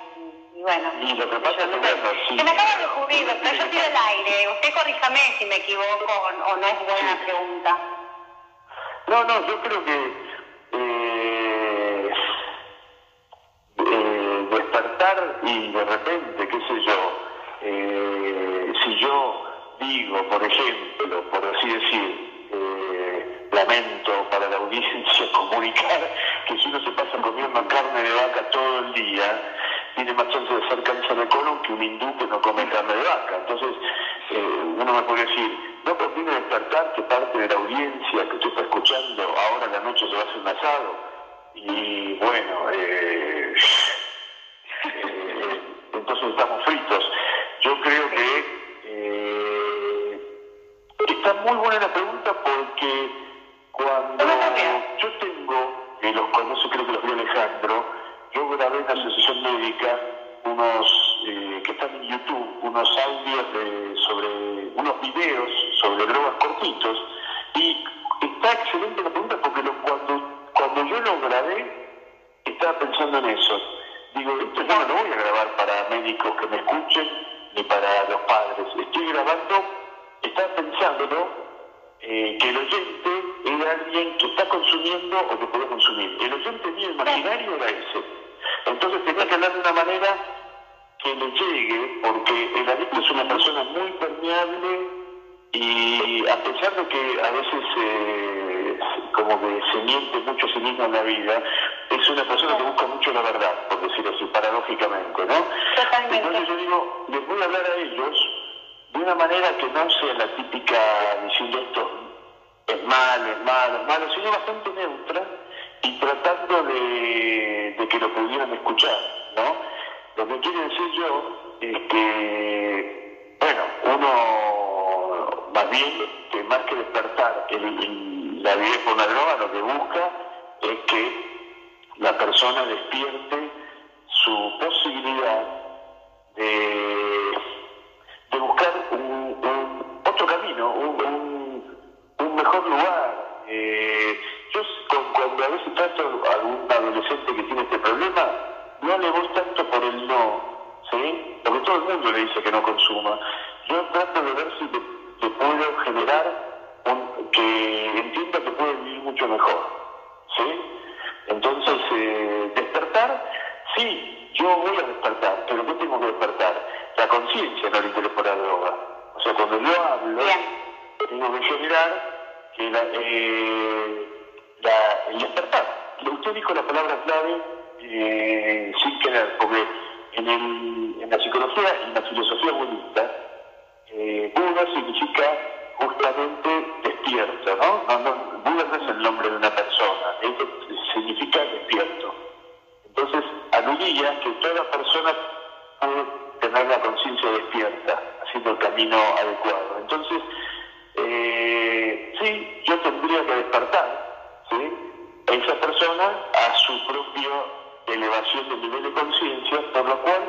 Y, bueno,
y lo que pasa
no se me acaba de ocurrir, pero yo estoy al aire. Usted corríjame si me equivoco o, no es buena pregunta.
No, no, yo creo que eh, eh despertar y de repente, qué sé yo, eh, si yo digo, por ejemplo, por así decir, lamento para la audiencia comunicar que si uno se pasa comiendo carne de vaca todo el día, tiene más chance de ser cáncer de colon que un hindú que no come carne de vaca. Entonces, uno me puede decir, no conviene despertar que parte de la audiencia que usted está escuchando, ahora en la noche se va a hacer un asado. Y bueno, eh, eh, entonces estamos fritos. Yo creo que eh, está muy buena la pregunta porque cuando yo tengo, y los conoce creo que los vio Alejandro, yo grabé en la Asociación Médica unos eh, que están en YouTube, unos audios de, sobre unos videos sobre drogas cortitos y está excelente la pregunta porque cuando, cuando yo lo grabé estaba pensando en eso Digo, esto yo no lo voy a grabar para médicos que me escuchen ni para los padres. Estoy grabando, está pensándolo, eh, que el oyente era alguien que está consumiendo o que puede consumir. El oyente mío imaginario era ese. Entonces tenía que hablar de una manera que le llegue, porque el adicto es una persona muy permeable y a pesar de que a veces eh, como que se miente mucho a sí mismo en la vida, es una persona que busca mucho la verdad, por decirlo así, paradójicamente, ¿no? Entonces yo digo, les voy a hablar a ellos de una manera que no sea la típica diciendo esto es malo, es malo, es malo, sino bastante neutra y tratando de, que lo pudieran escuchar, ¿no? Lo que quiero decir yo es que, bueno, uno más bien que más que despertar el, la vida por una droga, lo que busca es que la persona despierte su posibilidad de, de buscar un, otro camino, un, un, mejor lugar. Eh, yo cuando a veces trato a algún adolescente que tiene este problema, no le voy tanto por el no, ¿sí? Porque todo el mundo le dice que no consuma. Yo trato de ver si le, puedo generar un, que entienda que puede vivir mucho mejor, ¿sí? Entonces, eh, despertar, sí, yo voy a despertar, pero ¿qué tengo que despertar? La conciencia, no el interés por la droga. O sea, cuando yo hablo, tengo que generar que la, eh, la, el despertar. Usted dijo la palabra clave eh, sin querer, porque en, el, en la psicología y en la filosofía budista, eh, Buda significa justamente despierto, ¿no? no, no Buda no es el nombre de una persona, significa despierto. Entonces, aludía que toda persona puede tener la conciencia despierta, haciendo el camino adecuado. Entonces, eh, sí, yo tendría que despertar, ¿sí? Esa persona a su propia elevación del nivel de conciencia, por lo cual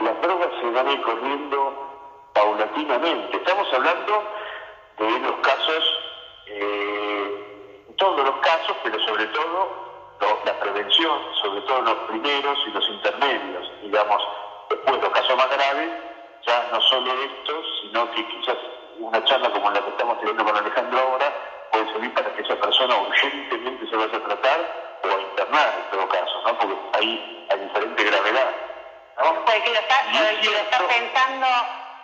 las drogas se van a ir corriendo paulatinamente. Estamos hablando de los casos, eh, todos los casos, pero sobre todo la prevención, sobre todo los primeros y los intermedios, digamos, después los casos más graves, ya no solo estos, sino que quizás una charla como la que estamos teniendo con Alejandro ahora puede servir para que esa persona urgentemente se vaya a tratar o a internar en todo caso, ¿no? Porque ahí hay diferente gravedad.
¿no? Pues que lo está, pensando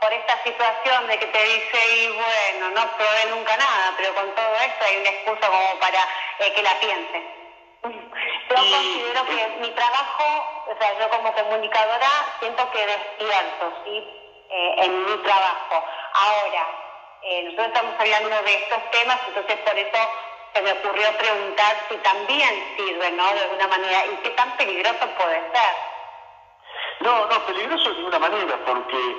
por esta situación de que te dice, y bueno, no probé nunca nada, pero con todo esto hay una excusa como para eh, que la piense. Yo considero que mi trabajo, o sea, yo como comunicadora siento que despierto, ¿sí? Eh, en mi trabajo. Ahora, eh, nosotros estamos hablando de estos temas, entonces por eso se me ocurrió preguntar si también sirve, ¿no? De alguna manera, y qué tan peligroso puede ser.
No, no, peligroso de ninguna manera, porque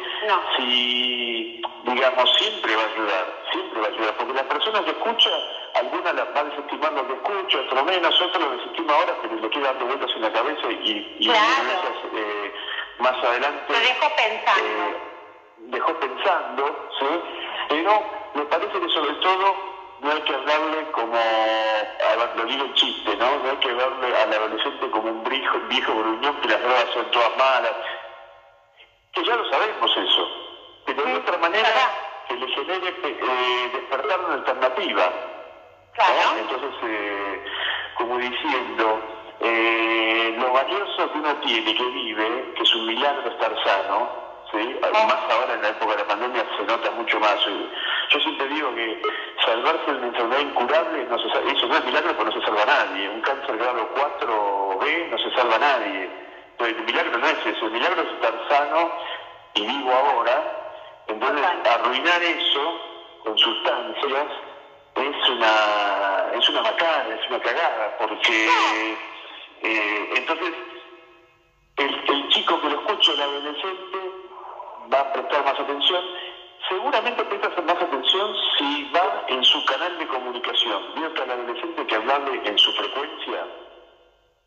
si, digamos, siempre va a ayudar, siempre va a ayudar, porque la persona que escucha, alguna la va a desestimar lo que escucha, otro menos, otro lo desestima ahora, pero le queda dando vueltas en la cabeza y, y eh, más adelante...
Lo dejó pensando.
Eh, dejó pensando, ¿sí? Pero me parece que sobre todo no hay que hablarle como, lo digo chiste, ¿no? No hay que hablarle al adolescente como un viejo, viejo gruñón que las drogas son todas malas. Que ya lo sabemos eso. Pero de otra manera que le genere eh, despertar una alternativa.
Claro.
Entonces, eh, como diciendo, eh, lo valioso que uno tiene, que vive, que es un milagro estar sano, ¿sí? Además ahora en la época de la pandemia se nota mucho más. Yo siempre digo que salvarse de una enfermedad incurable, no se, eso no es milagro porque no se salva a nadie. Un cáncer grado 4B no se salva a nadie. Entonces el milagro no es eso, el milagro es estar sano y vivo ahora. Entonces arruinar eso con sustancias es una, es una macana, es una cagada, porque eh, entonces el, el chico que lo escucha, el adolescente, va a prestar más atención. Seguramente presta más atención si va en su canal de comunicación. Veo que al adolescente que hablarle en su frecuencia,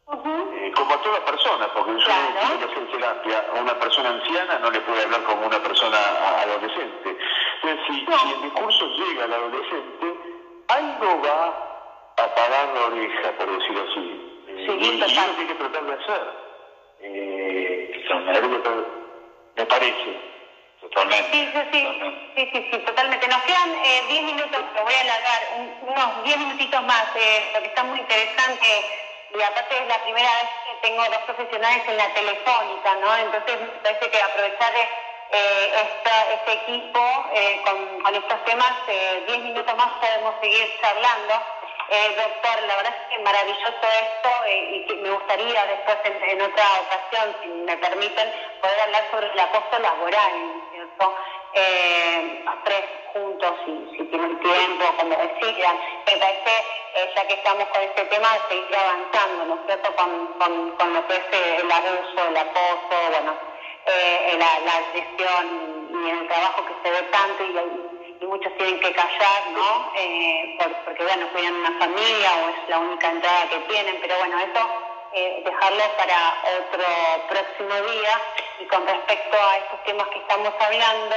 eh, como a toda persona, porque yo tiene que hacer terapia a una persona anciana no le puede hablar como una persona adolescente. Entonces, si, el discurso llega al adolescente, algo va a pagar la oreja, por decirlo así.
Sí,
y, y eso tiene que tratar de hacer. Eh, me parece.
Totalmente. Sí, sí, sí, sí, sí, totalmente. Nos quedan 10 eh, minutos, lo voy a alargar, unos 10 minutitos más, eh, porque está muy interesante y aparte es la primera vez que tengo dos profesionales en la telefónica, ¿no? Entonces me parece que aprovechar eh, este equipo eh, con, con, estos temas, 10 minutos más podemos seguir charlando. Eh, doctor, la verdad es que maravilloso esto eh, y que me gustaría después en, otra ocasión, si me permiten, poder hablar sobre el acoso laboral, ¿cierto? Eh, tres juntos, si, si tienen tiempo, como decidan. Me parece, eh, ya que estamos con este tema, seguir avanzando, ¿no es cierto?, con, lo que es el abuso, el acoso, bueno, la, la y el trabajo que se ve tanto y, y muchos tienen que callar, ¿no? Eh, porque, bueno, cuidan una familia o es la única entrada que tienen, pero bueno, eso eh, dejarlo para otro próximo día. Y con respecto a estos temas que estamos hablando,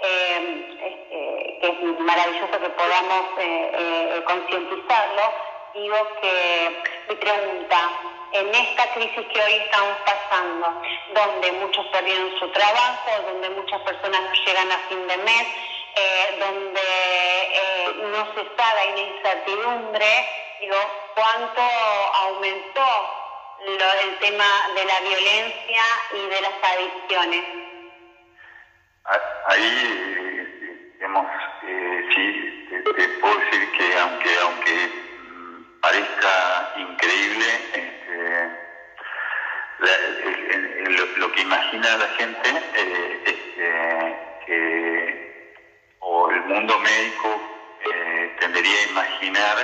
eh, este, que es maravilloso que podamos concientizarlo, digo que mi pregunta, en esta crisis que hoy estamos pasando, donde muchos perdieron su trabajo, donde muchas personas no llegan a fin de mes, eh, donde eh, no se sabe, una incertidumbre, digo, cuánto aumentó el tema de la violencia y de las adicciones.
Ahí, digamos, eh, sí, te, puedo decir que aunque, aunque mm, parezca increíble, este, lo, que imagina la gente es que o el mundo médico eh, tendería a imaginar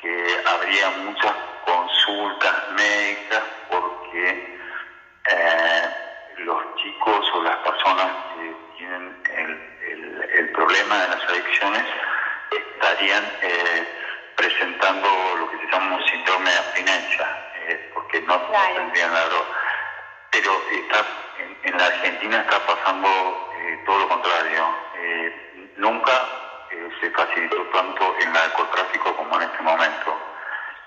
que habría muchas consultas médicas porque eh, los chicos o las personas que tienen el, problema de las adicciones estarían eh, presentando lo que se llama un síndrome de abstinencia, porque no, tendrían la droga. Pero está, en, la Argentina está pasando todo lo contrario Nunca eh, se facilitó tanto el narcotráfico como en este momento.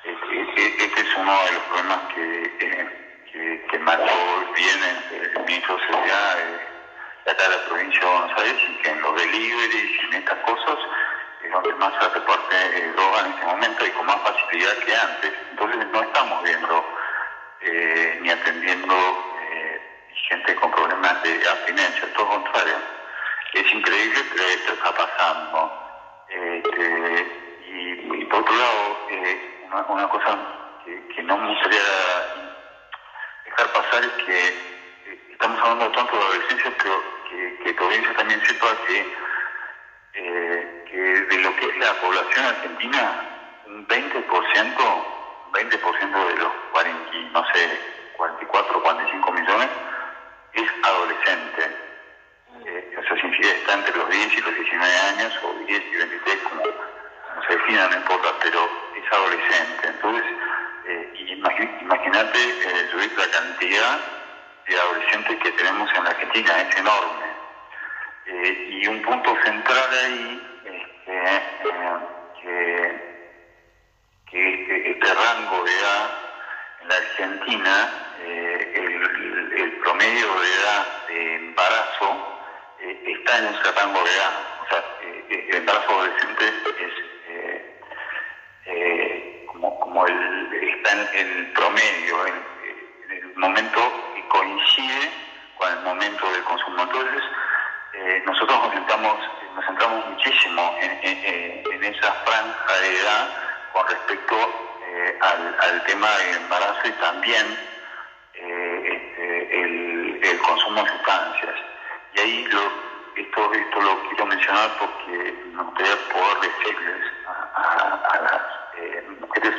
Este, es uno de los problemas que, que, que marcó bien el, ministro de acá de la provincia de Buenos Aires que en los deliveries y en estas cosas es donde más se reparte eh, droga en este momento y con más facilidad que antes. Entonces no estamos viendo eh, ni atendiendo gente con problemas de abstinencia, todo contrario es increíble, pero esto está pasando. Este, y, por otro lado, eh, una, cosa que, no me gustaría dejar pasar es que eh, estamos hablando tanto de adolescencia, pero que, que también sepa que, eh, que de lo que es la población argentina, un 20%, 20% de los 40, no sé, 44, 45 millones es adolescente. Eh, eso está entre los 10 y los 19 años, o 10 y 23, como, se defina, no importa, pero es adolescente. Entonces, eh, imagínate eh, la cantidad de adolescentes que tenemos en la Argentina, es enorme. Eh, y un punto central ahí es que, este, este, rango de edad en la Argentina, el, promedio de edad de embarazo está en ese rango de edad. O sea, el embarazo adolescente es como, como el, está en el promedio, en, el momento que coincide con el momento del consumo. Entonces, eh, nosotros nos centramos, nos centramos muchísimo en, esa franja de edad con respecto eh, al, tema del embarazo y también eh, este, el, consumo de. Y ahí esto, esto lo quiero mencionar porque me gustaría poder decirles a, las mujeres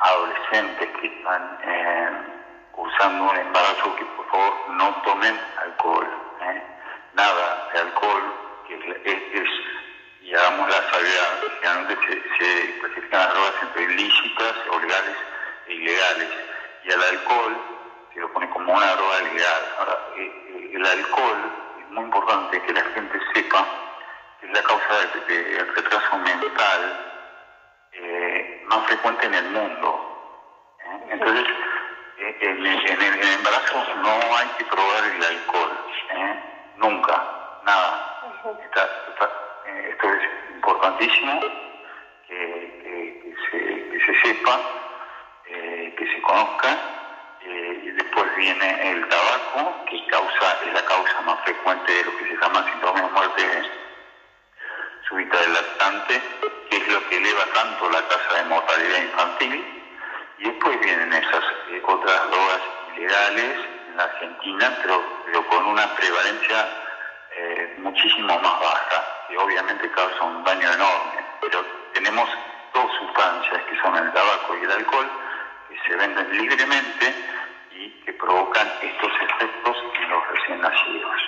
adolescentes que están cursando un embarazo que por favor no tomen alcohol nada de alcohol, que es, hagamos la salvedad, generalmente se, se clasifican las drogas entre ilícitas legales e ilegales, y el alcohol se lo pone como una droga legal. Ahora, eh, eh, el alcohol es muy importante que la gente sepa que es la causa del retraso mental eh, más frecuente en el mundo. Entonces, en, el, embarazo no hay que probar el alcohol nunca, nada. Eh, esto es importantísimo que, se, sepa, eh, que se conozca. Eh, después viene el tabaco, que causa, es la causa más frecuente de lo que se llama síndrome de muerte súbita del lactante, que es lo que eleva tanto la tasa de mortalidad infantil. Y después vienen esas otras drogas ilegales en la Argentina, pero, pero con una prevalencia eh, muchísimo más baja, que obviamente causa un daño enorme. Pero tenemos dos sustancias, que son el tabaco y el alcohol, que se venden libremente y que provocan estos efectos en los recién nacidos.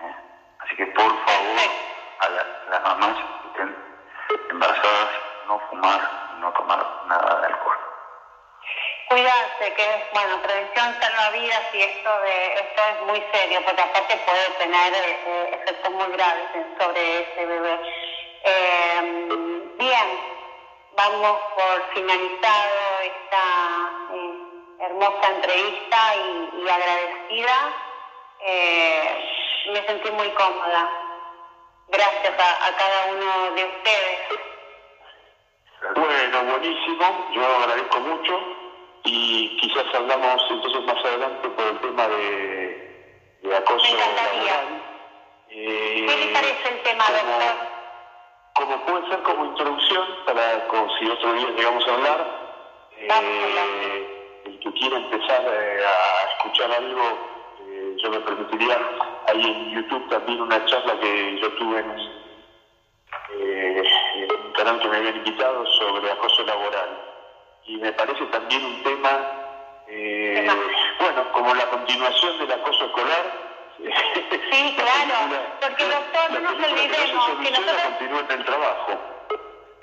¿eh? Así que por favor, a las mamás estén embarazadas, no fumar no tomar nada de alcohol
cuidarse, que es, bueno, prevención salva vidas y esto de esto es muy serio, porque aparte puede tener eh, efectos muy graves sobre ese bebé. Eh, bien, vamos por finalizado esta eh, hermosa entrevista y, agradecida. me sentí muy cómoda. Gracias a cada uno de ustedes.
Bueno, buenísimo, yo agradezco mucho y quizás hablamos entonces más adelante por el tema de, de acoso laboral.
Eh, ¿Qué le parece el tema, como, doctor?
Como puede ser como introducción, para como si otro día llegamos a hablar, eh, el que quiera empezar eh, a escuchar algo, eh, yo me permitiría, hay en YouTube también una charla que yo tuve en un canal que me habían invitado sobre acoso laboral y me parece también un tema, eh, bueno, como la continuación del acoso escolar.
Sí, claro, porque doctor, no nos olvidemos que nosotros...
continúen en el trabajo.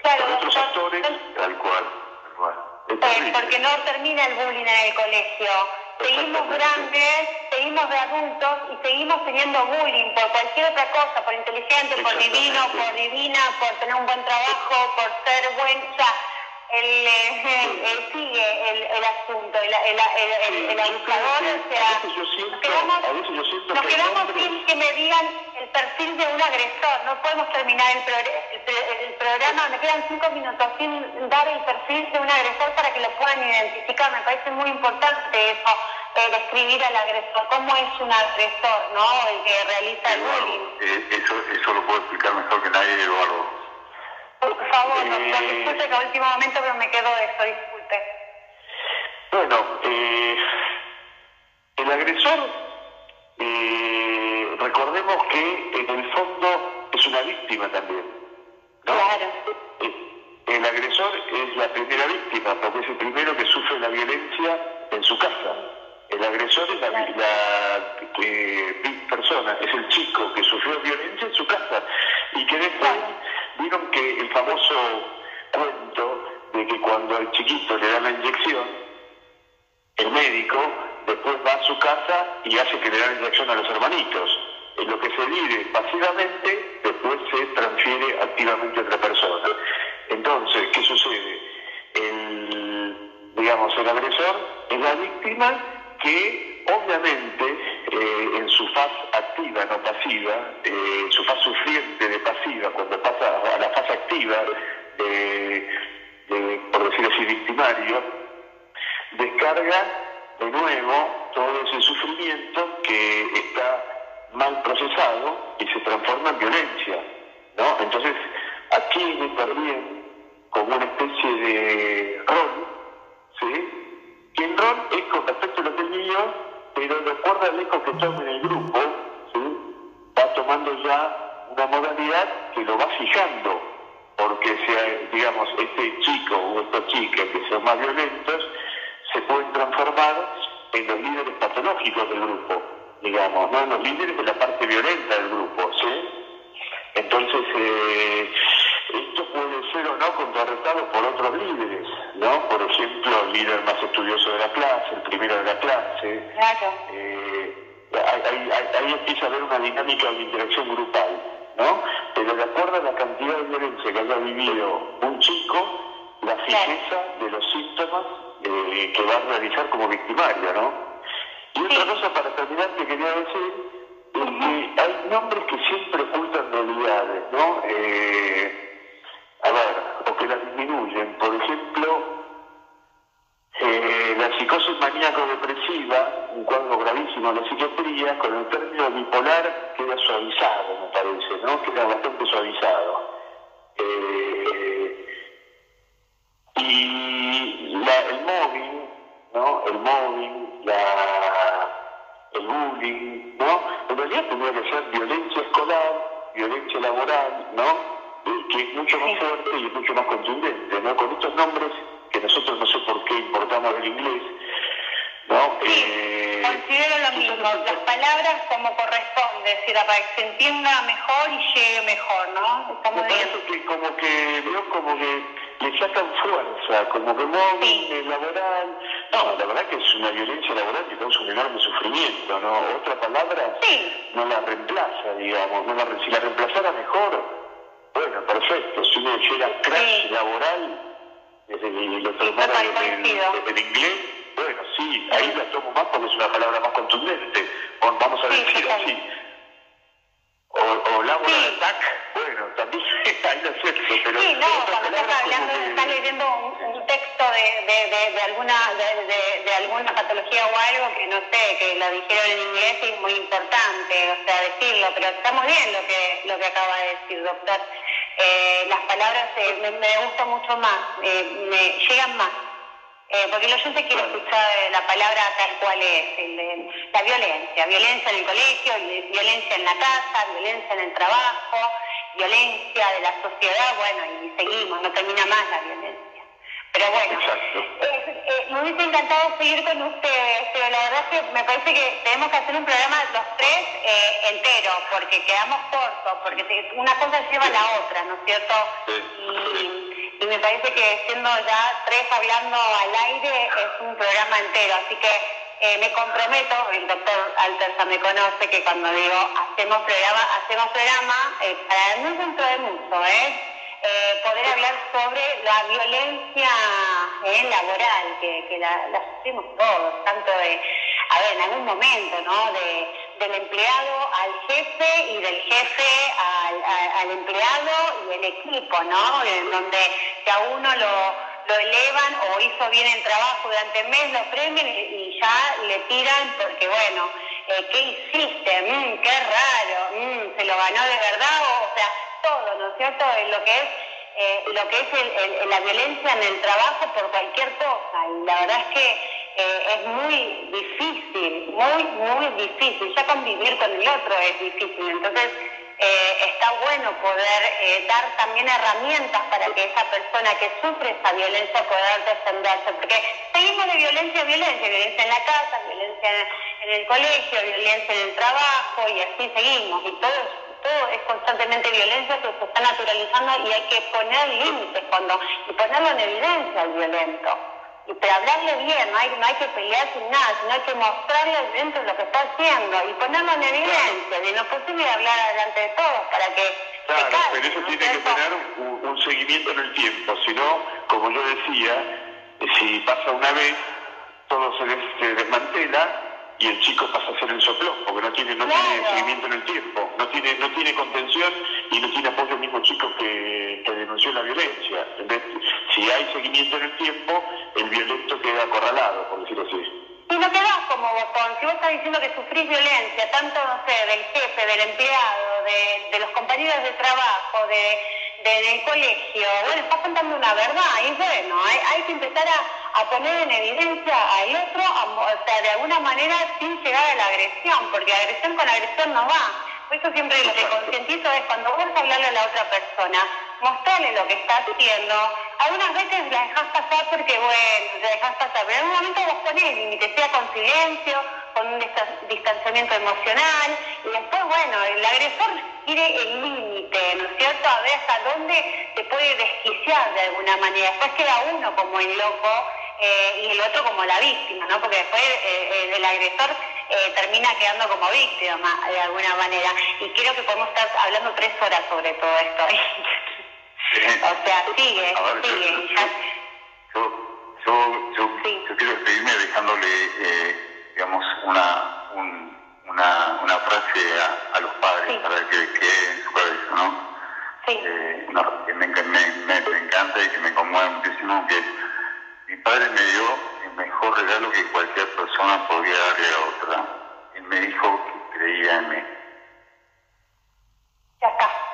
Claro,
Con otros actores,
tal cual, tal cual.
Eh, porque no termina el bullying en el colegio. Seguimos grandes, seguimos de adultos y seguimos teniendo bullying por cualquier otra cosa, por inteligente, por divino, por divina, por tener un buen trabajo, por ser buen... O sea, el, eh, sigue el, el asunto, el, el, el, el abusador, o sea, nos quedamos, sin que me digan el perfil de un agresor, no podemos terminar el, el, programa, me quedan cinco minutos sin dar el perfil de un agresor para que lo puedan identificar, me parece muy importante eso, el escribir al agresor, cómo es un agresor, ¿no? El que realiza el bullying.
Eh, eso, eso lo puedo explicar mejor que nadie, Eduardo.
Por favor, doctor, disculpe que a último momento pero me quedo de eso, disculpe.
Bueno, eh, el agresor, eh, recordemos que en el fondo es una víctima también. ¿no?
Claro.
Eh, el agresor es la primera víctima, porque es el primero que sufre la violencia en su casa. El agresor es la, eh, persona, es el chico que sufrió violencia en su casa y que después vieron que el famoso cuento de que cuando al chiquito le dan la inyección, el médico después va a su casa y hace que le dan la inyección a los hermanitos. Lo que se vive pasivamente, después se transfiere activamente a otra persona. Entonces, ¿qué sucede? El, digamos, el agresor es la víctima que obviamente eh, en su faz activa, no pasiva, eh, su faz sufriente de pasiva, cuando pasa a la fase activa de, por decir así, victimario, descarga de nuevo todo ese sufrimiento que está mal procesado y se transforma en violencia, ¿no? Entonces, aquí me también como una especie de rol, ¿sí? Y el rol es con respecto a lo que es pero recuerda el eco que toma en el grupo, ¿sí? Va tomando ya una modalidad que lo va fijando, porque sea, digamos, este chico o esta chica que son más violentos, se pueden transformar en los líderes patológicos del grupo, digamos, ¿no? Los líderes de la parte violenta del grupo, ¿sí? Entonces, eh, esto puede ser o no contrarrestado por otros líderes, ¿no? Por ejemplo, el líder más estudioso de la clase, el primero de la clase.
Claro.
Eh, ahí, ahí, empieza a haber una dinámica de interacción grupal, ¿no? Pero de acuerdo a la cantidad de violencia que haya vivido un chico, la fijeza de los síntomas eh, que va a realizar como victimario, ¿no? Y otra cosa para terminar que quería decir es que hay nombres que siempre ocultan realidades, ¿no? Eh, a ver, o que las disminuyen. Por ejemplo, eh, la psicosis maníaco-depresiva, un cuadro gravísimo de la psiquiatría, con el término bipolar queda suavizado, me parece, ¿no? Queda bastante suavizado. Eh, y el móvil, ¿no? El móvil, el bullying, ¿no? En realidad tendría que ser violencia escolar, violencia laboral, ¿no? que es mucho más fuerte y es mucho más contundente, ¿no? Con estos nombres que nosotros no sé por qué importamos del inglés, ¿no?
Eh, considero lo mismo, las palabras como corresponde, es decir, para que se entienda mejor y llegue mejor, ¿no?
Estamos Me parece que como que veo como que le sacan fuerza, como que móvil, laboral. No, la verdad que es una violencia laboral que causa un enorme sufrimiento, ¿no? Otra palabra no la reemplaza, digamos, no la, si la reemplazara mejor, bueno, perfecto. Si uno llega crash laboral, desde el otro lado del, inglés, bueno, sí, ahí la tomo más porque es una palabra más contundente. Vamos a decir así. O, o laboral attack, bueno, también ahí lo acepto, pero...
Sí, no, cuando estás hablando, estás leyendo un, texto de, de, de, alguna de, de, alguna patología o algo que no sé, que lo dijeron en inglés y es muy importante, o sea, decirlo, pero está muy bien lo que, lo que acaba de decir, doctor. Eh, las palabras eh, me, me gustan mucho más, eh, me llegan más. Porque el oyente quiere escuchar la palabra tal cual es, la violencia, violencia en el colegio, violencia en la casa, violencia en el trabajo, violencia de la sociedad, bueno, y seguimos, no termina más la violencia. Pero bueno, eh, me hubiese encantado seguir con ustedes, pero la verdad es que me parece que tenemos que hacer un programa los tres eh, entero, porque quedamos cortos, porque una cosa lleva a la otra, ¿no es cierto? Y, y, me parece que siendo ya tres hablando al aire es un programa entero, así que eh, me comprometo, el doctor Altersa me conoce, que cuando digo hacemos programa, hacemos programa, eh, para no dentro de mucho, ¿eh? Eh, poder hablar sobre la violencia eh, laboral, que, la, sufrimos todos, tanto de, a ver, en algún momento, ¿no? De, del empleado al jefe y del jefe al, empleado y el equipo, ¿no? En donde que a uno lo, elevan o hizo bien el trabajo durante el mes, lo premian y, ya le tiran porque, bueno, eh, ¿qué hiciste? Mm, qué raro, mm, se lo ganó de verdad, o sea, todo, ¿no es cierto? En lo que es eh, lo que es la violencia en el trabajo por cualquier cosa. Y la verdad es que eh, es muy difícil, muy, muy difícil. Ya convivir con el otro es difícil. Entonces, eh, está bueno poder eh, dar también herramientas para que esa persona que sufre esa violencia pueda defenderse, porque seguimos de violencia a violencia, violencia en la casa, violencia en el colegio, violencia en el trabajo y así seguimos y todo todo es constantemente violencia que se está naturalizando y hay que poner límites cuando y ponerlo en evidencia al violento y pero hablarle bien, no hay, no hay que pelear sin nada, sino hay que mostrarle dentro lo que está haciendo y ponerlo en evidencia, no es posible hablar delante de todos para que...
Claro, pero eso tiene que tener un, seguimiento en el tiempo, si no, como yo decía, si pasa una vez, todo se desmantela y el chico pasa a ser el soplón, porque no tiene, no tiene seguimiento en el tiempo, no tiene, no tiene contención y no tiene apoyo el mismo chico que, que denunció la violencia. Si hay seguimiento en el tiempo, el violento queda acorralado, por decirlo así.
Y no quedás como botón. Si vos estás diciendo que sufrís violencia, tanto, no sé, del jefe, del empleado, de, los compañeros de trabajo, de, del colegio, bueno, estás contando una verdad y bueno, hay, hay que empezar a, a, poner en evidencia al otro, o sea, de alguna manera sin llegar a la agresión, porque agresión con agresión no va. Por eso siempre lo que concientizo es cuando vos hablarle a la otra persona, mostrarle lo que está haciendo. Algunas veces la dejas pasar porque, bueno, la dejas pasar, pero en un momento vos ponés límite, sea con silencio, con un distanciamiento emocional, y después, bueno, el agresor quiere el límite, ¿no es cierto? A ver hasta dónde se puede desquiciar de alguna manera. Después queda uno como el loco eh, y el otro como la víctima, ¿no? Porque después eh, el agresor eh, termina quedando como víctima de alguna manera. Y creo que podemos estar hablando tres horas sobre todo esto. o sea, sigue, sigue.
Yo, yo, yo, yo, quiero despedirme dejándole, eh, digamos, una, una, una frase a, los padres para que quede en su cabeza, ¿no? Sí. Eh, que me, me, me, encanta y que me conmueve muchísimo, que mi padre me dio el mejor regalo que cualquier persona podría darle a otra. Él me dijo que creía en mí.
Ya está.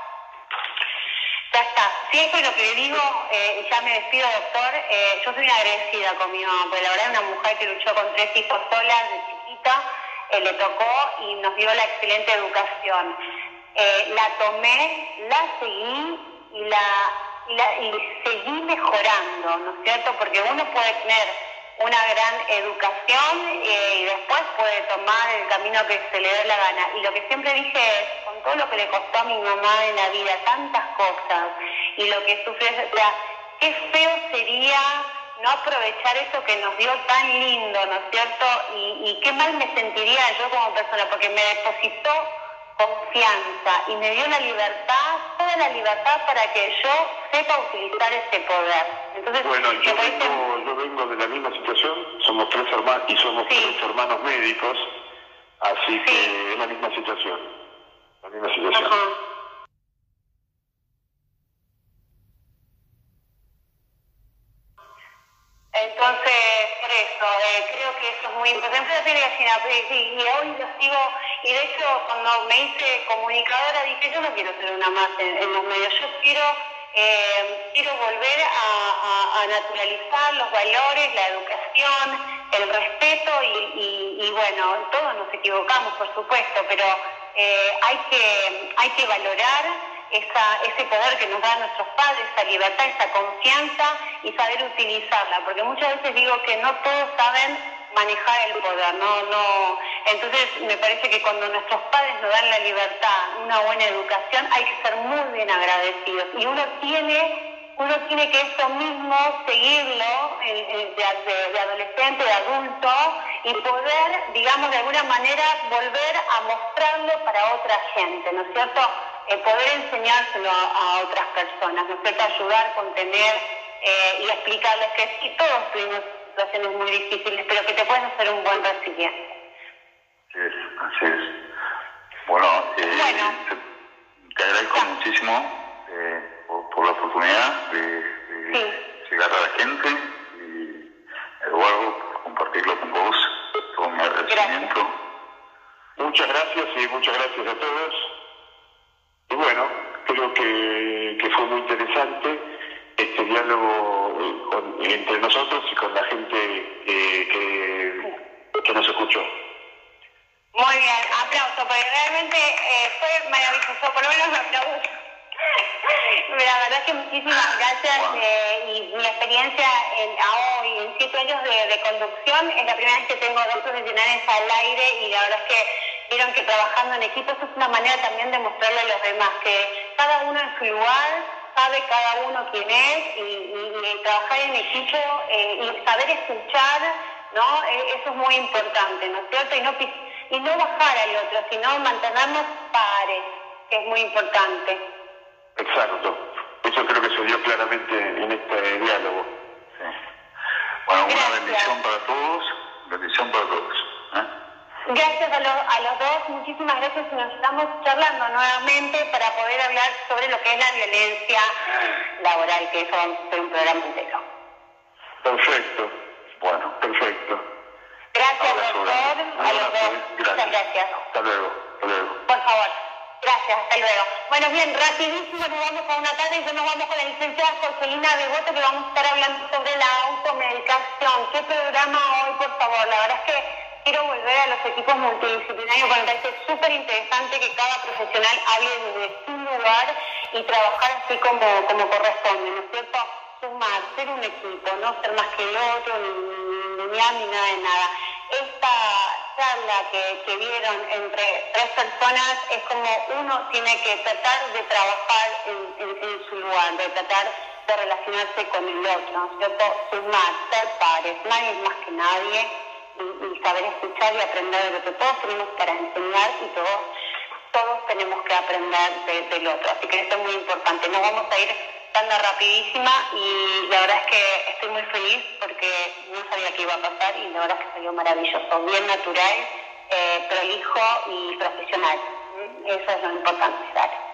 Ya está. Siempre lo que le digo, eh, ya me despido, doctor, eh, yo soy una agradecida con mi mamá, porque la verdad es una mujer que luchó con tres hijos solas de chiquita, eh, le tocó y nos dio la excelente educación. Eh, la tomé, la seguí y la y, seguí mejorando, ¿no es cierto? Porque uno puede tener una gran educación y después puede tomar el camino que se le dé la gana. Y lo que siempre dije es, con todo lo que le costó a mi mamá en la vida, tantas cosas, y lo que sufrió, o sea, qué feo sería no aprovechar eso que nos dio tan lindo, ¿no es cierto? Y, y qué mal me sentiría yo como persona, porque me depositó confianza y me dio la libertad, toda la libertad para que yo sepa utilizar ese poder.
Entonces, bueno, yo vengo, yo vengo de la misma situación, somos tres hermanos y somos tres hermanos médicos, así que es la misma situación, la misma situación.
Entonces, por eso, eh, creo que eso es muy importante. Y, y hoy lo sigo, y de hecho, cuando me hice comunicadora, dije: Yo no quiero ser una más en, los medios, yo quiero. Eh, quiero volver a, naturalizar los valores, la educación, el respeto y, y, bueno, todos nos equivocamos, por supuesto, pero eh, hay, que, hay que valorar esa, ese poder que nos dan nuestros padres, esa libertad, esa confianza y saber utilizarla, porque muchas veces digo que no todos saben manejar el poder, no, no, entonces me parece que cuando nuestros padres nos dan la libertad, una buena educación, hay que ser muy bien agradecidos. Y uno tiene uno tiene que eso mismo seguirlo de, adolescente, de adulto, y poder, digamos, de alguna manera volver a mostrarlo para otra gente, ¿no es cierto? Eh, poder enseñárselo a, otras personas, ¿no es cierto? Ayudar, contener eh, y explicarles que sí, todos tuvimos situaciones muy difíciles, pero que te pueden hacer un buen resiliente.
Así es, así es. Bueno, eh, Te, agradezco muchísimo por, la oportunidad de, llegar a la gente y Eduardo por compartirlo con vos, todo mi agradecimiento.
Muchas gracias y muchas gracias a todos. Y bueno, creo que, que fue muy interesante este diálogo eh, entre nosotros y con la gente eh, que, que nos escuchó.
Muy bien, aplauso, porque realmente eh, fue maravilloso, por lo menos me aplaudo. La verdad es que muchísimas gracias eh, y mi experiencia en, hoy, en siete años de, conducción, es la primera vez que tengo dos profesionales al aire y la verdad es que vieron que trabajando en equipo eso es una manera también de mostrarle a los demás que cada uno en su lugar sabe cada uno quién es y, trabajar en equipo eh, y saber escuchar, ¿no? E, eso es muy importante, ¿no es cierto? Y no, y no bajar al otro, sino mantenernos pares, que es muy importante.
Exacto. Eso creo que se dio claramente en este diálogo. Sí.
Bueno, una bendición para todos, bendición para todos. ¿eh?
Gracias a los, a los dos, muchísimas gracias y nos estamos charlando nuevamente para poder hablar sobre lo que es la violencia laboral, que eso vamos a hacer un programa entero.
Perfecto, bueno, perfecto.
Gracias, doctor, a los dos. Muchas gracias.
Hasta luego, hasta luego.
Por favor. Gracias, hasta luego. Bueno, bien, rapidísimo nos vamos a una tarde y nos vamos con la licenciada Jorgelina Devoto que vamos a estar hablando sobre la automedicación. ¿Qué programa hoy, por favor? La verdad es que quiero volver a los equipos multidisciplinarios porque me parece súper interesante que cada profesional hable desde su lugar y trabajar así como, como corresponde, ¿no es cierto? Sumar, ser un equipo, no ser más que el otro, ni, ni, ni nada de nada. Esta charla que, que, vieron entre tres personas es como uno tiene que tratar de trabajar en, su lugar, de tratar de relacionarse con el otro, ¿cierto? Sumar, ser pares, nadie más que nadie, y, saber escuchar y aprender de lo que todos tenemos para enseñar y todos, todos tenemos que aprender del otro. Así que esto es muy importante. Nos vamos a ir dando rapidísima y la verdad es que estoy muy feliz porque no sabía qué iba a pasar y la verdad es que salió maravilloso, bien natural, eh, prolijo y profesional. Eso es lo importante,